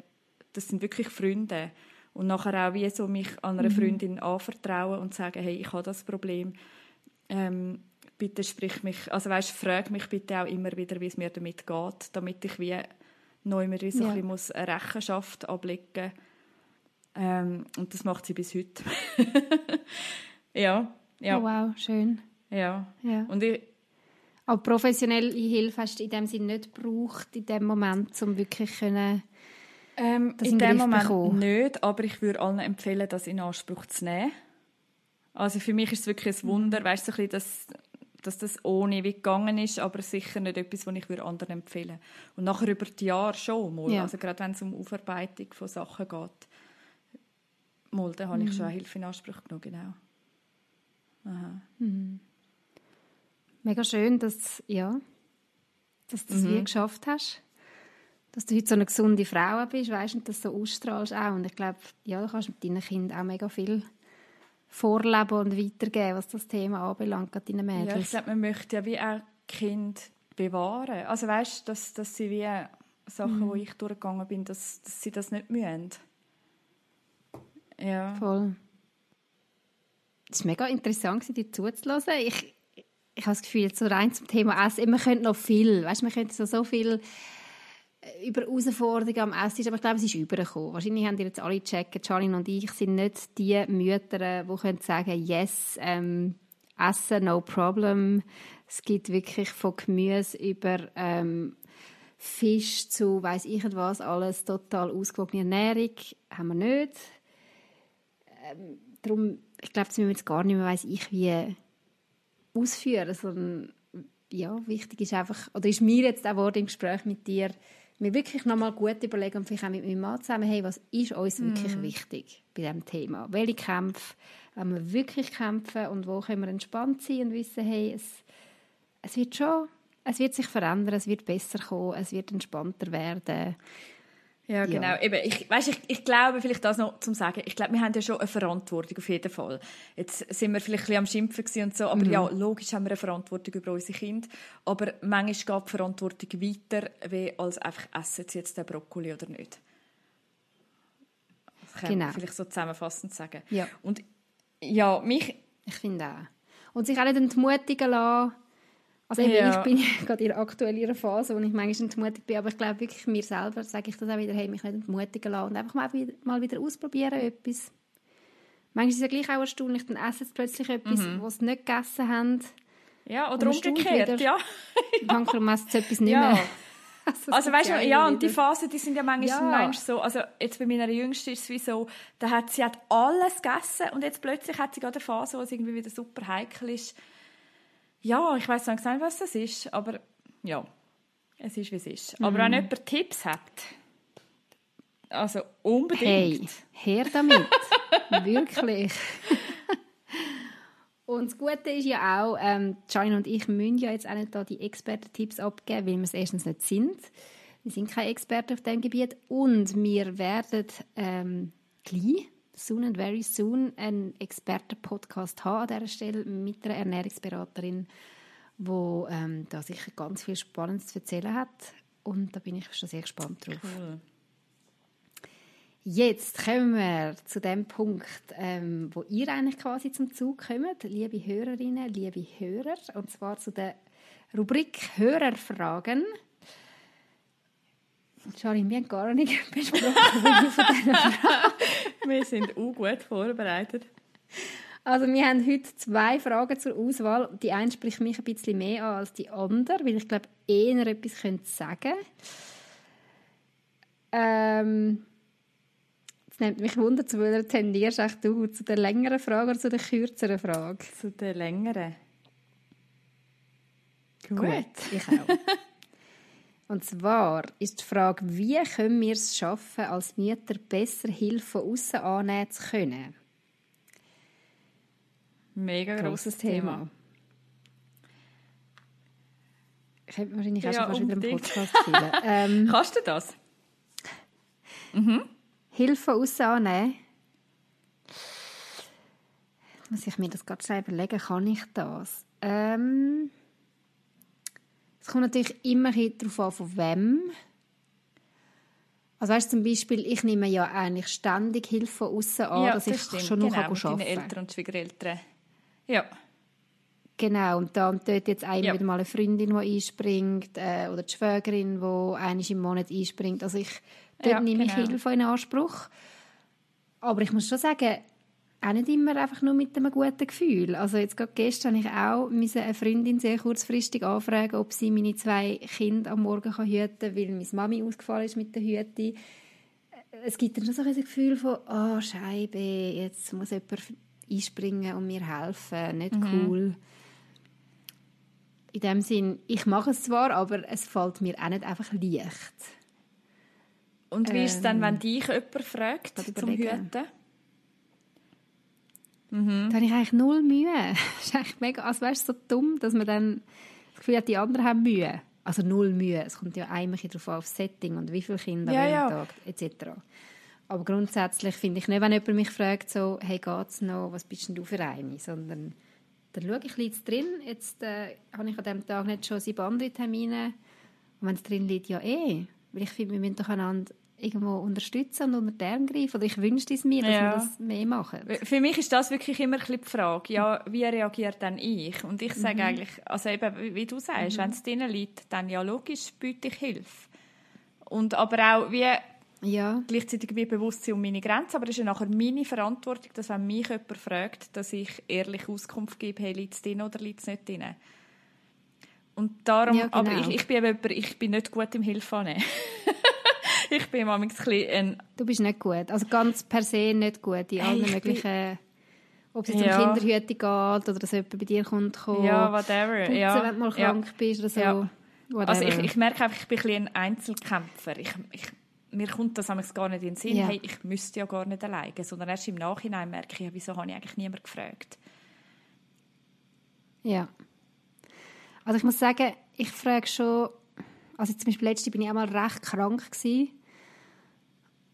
das sind wirklich Freunde. Und nachher auch wie so mich an einer mhm. Freundin anvertrauen und sagen, hey, ich habe das Problem. Ähm, bitte sprich mich, also weißt, frag mich bitte auch immer wieder, wie es mir damit geht, damit ich wie neu mehr so ja. ein bisschen Rechenschaft ablegen muss ähm, und das macht sie bis heute. ja, ja.
Oh, wow, schön.
Ja. ja. Und ich,
aber professionelle Hilfe hast du in dem Sinne nicht gebraucht, in dem Moment, um wirklich können,
ähm, in dem Moment bekommen. nicht, aber ich würde allen empfehlen, das in Anspruch zu nehmen. Also für mich ist es wirklich ein Wunder, mhm. weißt du, so dass, dass das ohne wie gegangen ist, aber sicher nicht etwas, was ich anderen empfehlen würde. Und nachher über die Jahre schon mal, ja. also gerade wenn es um Aufarbeitung von Sachen geht. Mal, da habe ich schon mhm. Hilfe in Anspruch genommen, genau.
Aha. Mhm. Mega schön, dass, ja, dass du das mhm. wie geschafft hast. Dass du heute so eine gesunde Frau bist, weißt und das so ausstrahlst auch. Und ich glaube, ja, du kannst mit deinen Kindern auch mega viel vorleben und weitergeben, was das Thema anbelangt, gerade deinen Mädels.
Ja, ich glaube, man möchte ja wie auch Kind bewahren. Also weißt, dass, dass sie wie Sachen, mhm. wo ich durchgegangen bin, dass, dass sie das nicht müssen. Ja.
Voll. Es war mega interessant, dir zuzulassen. Ich, ich habe das Gefühl, jetzt so rein zum Thema Essen, man könnte noch viel, weißt, man könnte so, so viel äh, über Herausforderungen am Essen, aber ich glaube, es ist übergekommen. Wahrscheinlich haben die jetzt alle checken, Charlene und ich sind nicht die Mütter, die können sagen, yes, ähm, Essen, no problem. Es gibt wirklich von Gemüse über ähm, Fisch zu, weiß ich was, alles total ausgewogene Ernährung haben wir nicht ähm, darum, ich glaube, das müssen wir jetzt gar nicht mehr, weiss ich, wie ausführen, sondern ja, wichtig ist einfach, oder ist mir jetzt auch im Gespräch mit dir, mir wirklich nochmal gut überlegen und vielleicht auch mit meinem Mann zusammen, hey, was ist uns wirklich mm. wichtig bei diesem Thema? Welche Kämpfe wenn wir wirklich kämpfen und wo können wir entspannt sein und wissen, hey, es, es wird schon, es wird sich verändern, es wird besser kommen, es wird entspannter werden.
Ja, genau. Ja. Eben, ich, weißt, ich, ich glaube, vielleicht das noch zum Sagen, ich glaube, wir haben ja schon eine Verantwortung auf jeden Fall. Jetzt sind wir vielleicht ein bisschen am Schimpfen und so, aber mhm. ja, logisch haben wir eine Verantwortung über unsere Kinder, aber manchmal geht die Verantwortung weiter, wie als einfach essen sie jetzt den Brokkoli oder nicht. Das kann genau. man vielleicht so zusammenfassend sagen.
Ja.
Und ja, mich...
Ich finde auch. Und sich auch nicht entmutigen lassen, also eben, ja. ich bin gerade in der aktuellen Phase, wo ich manchmal entmutigt bin, aber ich glaube wirklich mir selber sage ich das auch wieder, hey, mich nicht entmutigen lassen und einfach mal wieder, mal wieder ausprobieren etwas. Manchmal ist es ja gleich auch erstaunlich, dann essen sie plötzlich etwas, mhm. was sie nicht gegessen haben.
Ja, oder umgekehrt, wieder, ja.
Manchmal essen sie etwas nicht ja. mehr.
Also, also weißt du, ja, und die Phasen, die sind ja manchmal ja. so, also jetzt bei meiner Jüngsten ist es wie so, da hat sie hat alles gegessen und jetzt plötzlich hat sie gerade eine Phase, wo es irgendwie wieder super heikel ist, ja, ich weiß nicht was das ist, aber ja, es ist, wie es ist. Aber wenn mhm. jemand Tipps hat, also unbedingt.
Hey, her damit. Wirklich. und das Gute ist ja auch, ähm, Janine und ich müssen ja jetzt auch nicht da die Experten-Tipps abgeben, weil wir es erstens nicht sind. Wir sind keine Experten auf diesem Gebiet und wir werden ähm, gleich soon and very soon einen Experten-Podcast haben an dieser Stelle mit einer Ernährungsberaterin, die ähm, da sicher ganz viel Spannendes zu erzählen hat. Und da bin ich schon sehr gespannt drauf. Cool. Jetzt kommen wir zu dem Punkt, ähm, wo ihr eigentlich quasi zum Zug kommt, liebe Hörerinnen, liebe Hörer, und zwar zu der Rubrik Hörerfragen. Charlie, wir haben gar nicht besprochen von
wir sind auch gut vorbereitet.
Also wir haben heute zwei Fragen zur Auswahl. Die eine spricht mich ein bisschen mehr an als die andere, weil ich glaube, eher etwas könnte sagen ähm, Es nimmt mich wunder, zu welcher tendierst du? Zu der längeren Frage oder zu der kürzeren Frage?
Zu der längeren.
Gut, Gut ich auch. Und zwar ist die Frage, wie können wir es schaffen, als Mütter besser Hilfe von außen annehmen zu können?
Mega grosses Thema. Thema.
Ich hätte wahrscheinlich auch ja, schon fast wieder einen Podcast fühlen.
ähm, Kannst du das?
Mhm. Hilfe aussen annehmen. Muss ich mir das gerade schnell überlegen, kann ich das? Ähm, es kommt natürlich immer darauf an, von wem. Also weißt, zum Beispiel, ich nehme ja eigentlich ständig Hilfe von außen an,
ja,
dass
das
ich
stimmt.
schon
noch
genau, arbeiten kann.
Eltern und Schwiegereltern. Ja.
Genau, und dann dort jetzt einmal ja. wieder mal eine Freundin, die einspringt, äh, oder die Schwägerin, die einmal im Monat einspringt. Also ich, dort ja, nehme genau. ich Hilfe in Anspruch. Aber ich muss schon sagen, auch nicht immer einfach nur mit einem guten Gefühl. Also jetzt gerade gestern habe ich auch eine Freundin sehr kurzfristig anfragen, ob sie meine zwei Kinder am Morgen kann hüten kann, weil meine Mami ausgefallen ist mit der Hüte. Es gibt dann schon so ein Gefühl von, oh Scheibe, jetzt muss jemand einspringen und mir helfen, nicht mhm. cool. In dem Sinn, ich mache es zwar, aber es fällt mir auch nicht einfach leicht.
Und wie ist es dann, wenn ähm, dich jemand fragt zum Hüten?
Mhm. Da habe ich eigentlich null Mühe. Das ist eigentlich mega, also weißt, so dumm, dass man dann das Gefühl hat, die anderen haben Mühe. Also null Mühe. Es kommt ja einmal darauf an, auf das Setting und wie viele Kinder ja, ja. Tag etc. Aber grundsätzlich finde ich nicht, wenn jemand mich fragt, so, hey, geht's noch, was bist denn du für eine? Sondern dann schaue ich, liegt es drin. Jetzt äh, habe ich an diesem Tag nicht schon sieben andere Termine. Und wenn es drin liegt, ja eh. Weil ich finde, wir müssen doch einander irgendwo unterstützen und unter den Arm greifen? Oder ich wünschte es mir, dass ja. wir das mehr machen.
Für mich ist das wirklich immer ein die Frage, ja, wie reagiert dann ich? Und ich sage mhm. eigentlich, also eben, wie du sagst, mhm. wenn es drinnen liegt, dann ja logisch biete ich Hilfe. Und aber auch wie ja. gleichzeitig wie Bewusstsein um meine Grenzen, aber es ist ja nachher meine Verantwortung, dass wenn mich jemand fragt, dass ich ehrlich Auskunft gebe, hey, liegt es drin oder liegt es nicht drin? Und darum, ja, genau. aber ich, ich, bin eben, ich bin nicht gut im Hilfe annehmen. ich bin manchmal ein
Du bist nicht gut. Also ganz per se nicht gut in allen hey, möglichen... Ob es jetzt ja. um Kinderhüte geht oder dass jemand bei dir kommt, kommt
ja, whatever.
Putzen,
ja.
wenn du mal krank ja. bist oder so. Ja.
Also ich, ich, merke einfach, ich bin ein, ein Einzelkämpfer. Ich, ich, mir kommt das gar nicht in den Sinn, ja. hey, ich müsste ja gar nicht alleine, sondern erst im Nachhinein merke ich, wieso habe ich eigentlich niemand gefragt.
Ja. Also ich muss sagen, ich frage schon, also zum Beispiel letzte bin ich auch mal recht krank gewesen.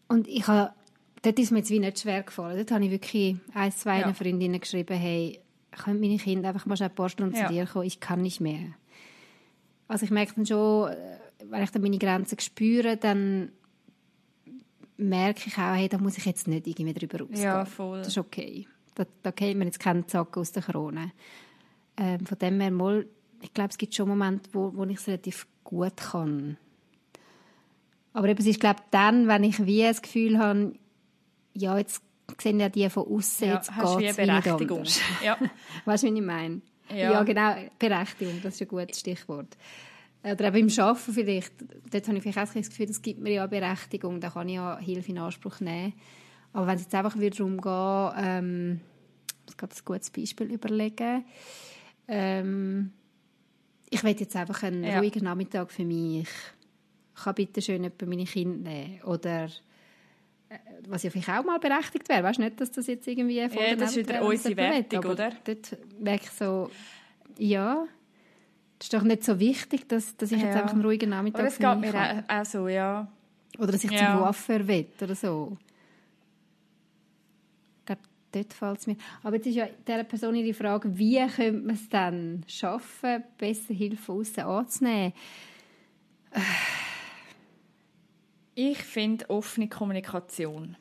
Und ich habe, dort ist mir jetzt wie nicht schwer gefallen. Dort habe ich wirklich ein, zwei ja. Freundinnen geschrieben, hey, können meine Kinder einfach mal ein paar Stunden ja. zu dir kommen? Ich kann nicht mehr. Also ich merke dann schon, äh, wenn ich dann meine Grenzen spüre, dann merke ich auch, hey, da muss ich jetzt nicht irgendwie drüber rausgehen.
Ja, voll.
Das ist okay. Da, da kennt man jetzt keinen Zack aus der Krone. Ähm, von dem her mal, ich glaube, es gibt schon Momente, wo, wo ich es relativ gut kann. Aber eben, es ist, glaube dann, wenn ich wie das Gefühl habe, ja, jetzt sehen ja die von außen, ja, jetzt geht es Berechtigung. Ja. weißt du, wie ich meine? Ja. ja. genau, Berechtigung, das ist ein gutes Stichwort. Oder eben im Arbeiten vielleicht, dort habe ich vielleicht auch das Gefühl, das gibt mir ja Berechtigung, da kann ich ja Hilfe in Anspruch nehmen. Aber wenn es jetzt einfach wieder darum geht, ähm, ich muss ein gutes Beispiel überlegen, ähm, ich will jetzt einfach einen ja. ruhigen Nachmittag für mich. Ich kann bitte schön bei meine Kinder nehmen. Oder äh, was ja vielleicht auch mal berechtigt wäre. Weißt du nicht, dass das jetzt irgendwie
von Ja, das ist wieder unsere Wertung, oder?
Dort merke ich so, ja, das ist doch nicht so wichtig, dass, dass ich ja. jetzt einfach einen ruhigen Nachmittag
aber das geht mir auch, auch so, ja.
Oder dass ich ja. zum Waffer will oder so dort fällt es mir. Aber jetzt ist ja dieser Person ihre Frage, wie könnte man es dann schaffen, besser Hilfe außen anzunehmen?
Ich finde offene Kommunikation.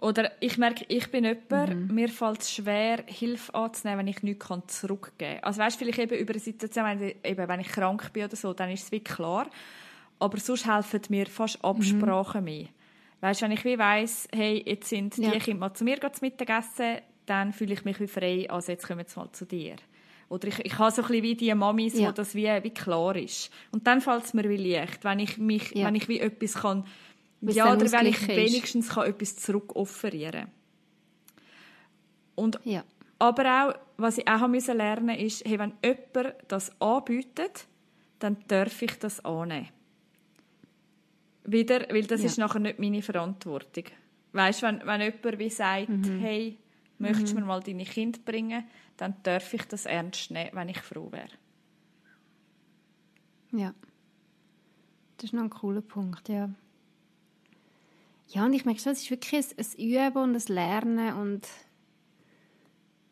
Oder ich merke, ich bin jemand, mhm. mir fällt es schwer, Hilfe anzunehmen, wenn ich nichts zurückgeben kann. Also weißt, vielleicht eben über eine Situation, wenn, eben, wenn ich krank bin oder so, dann ist es wie klar. Aber sonst helfen mir fast Absprachen mhm. mehr. Weißt, wenn ich wie weiss, hey, jetzt sind die ja. Kinder mal zu mir zu Mittagessen, dann fühle ich mich wie frei, also jetzt kommen sie mal zu dir. Oder ich, ich habe so ein bisschen wie die Mamis, ja. wo das wie, wie klar ist. Und dann fällt es mir wie leicht, wenn ich mich, ja. wenn ich wie etwas kann, Bis ja, oder wenn ich wenigstens kann etwas zurückofferieren Und ja. Aber auch, was ich auch müssen lernen ist, hey, wenn jemand das anbietet, dann darf ich das annehmen. Wieder, weil das ja. ist nachher nicht meine Verantwortung. Weißt, wenn, wenn jemand wie sagt, mhm. hey, möchtest du mhm. mir mal deine Kinder bringen, dann darf ich das ernst nehmen, wenn ich froh wäre.
Ja. Das ist noch ein cooler Punkt, ja. Ja, und ich merke schon, es ist wirklich ein, ein Üben und ein Lernen und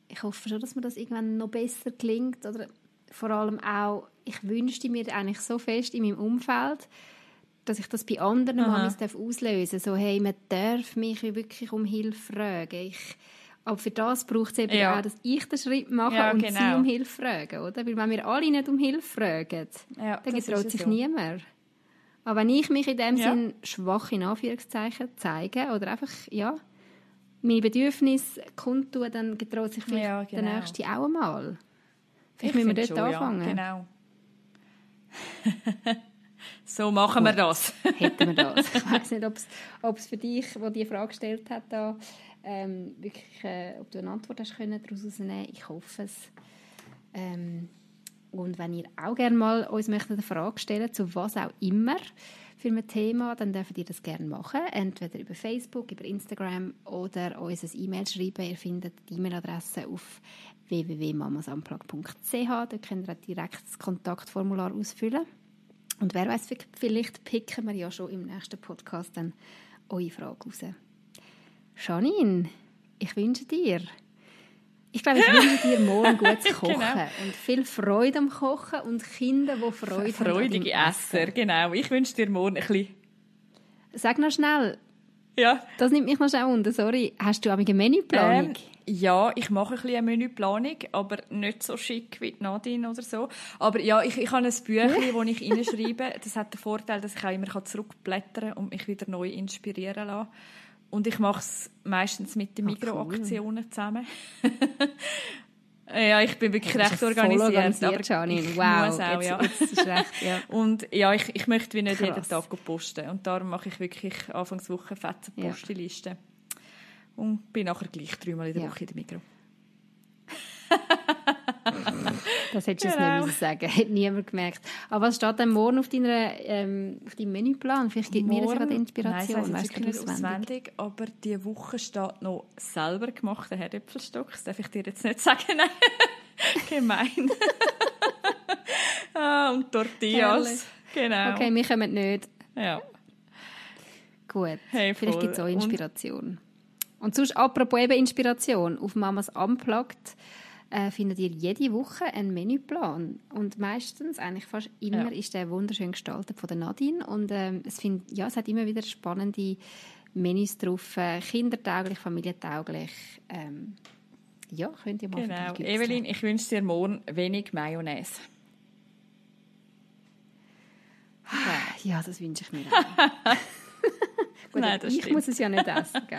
ich hoffe schon, dass mir das irgendwann noch besser klingt oder vor allem auch, ich wünschte mir eigentlich so fest in meinem Umfeld, dass ich das bei anderen Mamis auslösen darf. So, hey, man darf mich wirklich um Hilfe fragen. Ich, aber für das braucht es eben ja. auch, dass ich den Schritt mache ja, und genau. sie um Hilfe fragen. Oder? Weil wenn wir alle nicht um Hilfe fragen, ja, dann getraut sich so. niemand. Aber wenn ich mich in dem ja. Sinn schwach in Anführungszeichen zeige oder einfach, ja, meine Bedürfnisse kundtun, dann getraut sich vielleicht ja, genau. der Nächste auch einmal. Vielleicht müssen wir dort schon, anfangen.
Ja, genau. so machen Gut. wir das.
Hätten wir das. Ich weiß nicht, ob es für dich, der die Frage gestellt hat, da, ähm, wirklich, äh, ob du eine Antwort hast können daraus herausnehmen. Ich hoffe es. Ähm, und wenn ihr auch gerne mal uns möchtet eine Frage stellen zu was auch immer für ein Thema, dann dürft ihr das gerne machen. Entweder über Facebook, über Instagram oder uns ein E-Mail schreiben. Ihr findet die E-Mail-Adresse auf www.mamasunplug.ch. Dort könnt ihr direkt das Kontaktformular ausfüllen. Und wer weiß, vielleicht picken wir ja schon im nächsten Podcast dann eure Frage raus. Janine, ich wünsche dir ich glaube, ich wünsche dir morgen gutes genau. Kochen genau. und viel Freude am Kochen und Kinder, die Freude
haben. Freudige Esser, genau. Ich wünsche dir morgen ein bisschen.
Sag noch schnell.
Ja.
Das nimmt mich noch schnell unter. Sorry, hast du eine Menüplanung? Ähm,
ja, ich mache ein bisschen eine Menüplanung, aber nicht so schick wie Nadine oder so. Aber ja, ich, ich habe ein Büchlein, das ich reinschreibe. Das hat den Vorteil, dass ich auch immer zurückblättern kann und mich wieder neu inspirieren lassen und ich mache es meistens mit den Mikroaktionen cool. zusammen. ja, ich bin wirklich recht organisiert.
organisiert aber ich wow, muss auch, ja. Jetzt, jetzt recht, ja.
Und ja, ich, ich möchte wie nicht Krass. jeden Tag posten. Und darum mache ich wirklich Anfangswoche fette Postelisten. Ja. Und bin nachher gleich dreimal in der ja. Woche in der Mikro.
das hättest du genau. nicht sagen Hätte niemand gemerkt. Aber was steht denn morgen auf, deiner, ähm, auf deinem Menüplan? Vielleicht gibt morgen, mir das gerade Inspiration.
Nein, du nicht auswendig. auswendig. Aber diese Woche steht noch selber gemachter Herdöpfelstock. Das darf ich dir jetzt nicht sagen. Nein, gemein. ah, und Tortillas. Genau.
Okay, wir kommen nicht.
Ja.
Gut, hey, vielleicht gibt es auch Inspiration. Und, und sonst, apropos eben Inspiration, auf Mamas Unplugged äh, findet ihr jede Woche einen Menüplan. Und meistens, eigentlich fast immer, ja. ist der wunderschön gestaltet von der Nadine. Und ähm, es, find, ja, es hat immer wieder spannende Menüs drauf, äh, kindertauglich, familientauglich. Ähm, ja, könnt ihr mal
Genau. Evelyn, ich wünsche dir morgen wenig Mayonnaise.
Ja, das wünsche ich mir auch. Gut, Nein, ich stimmt. muss es ja nicht essen, gell?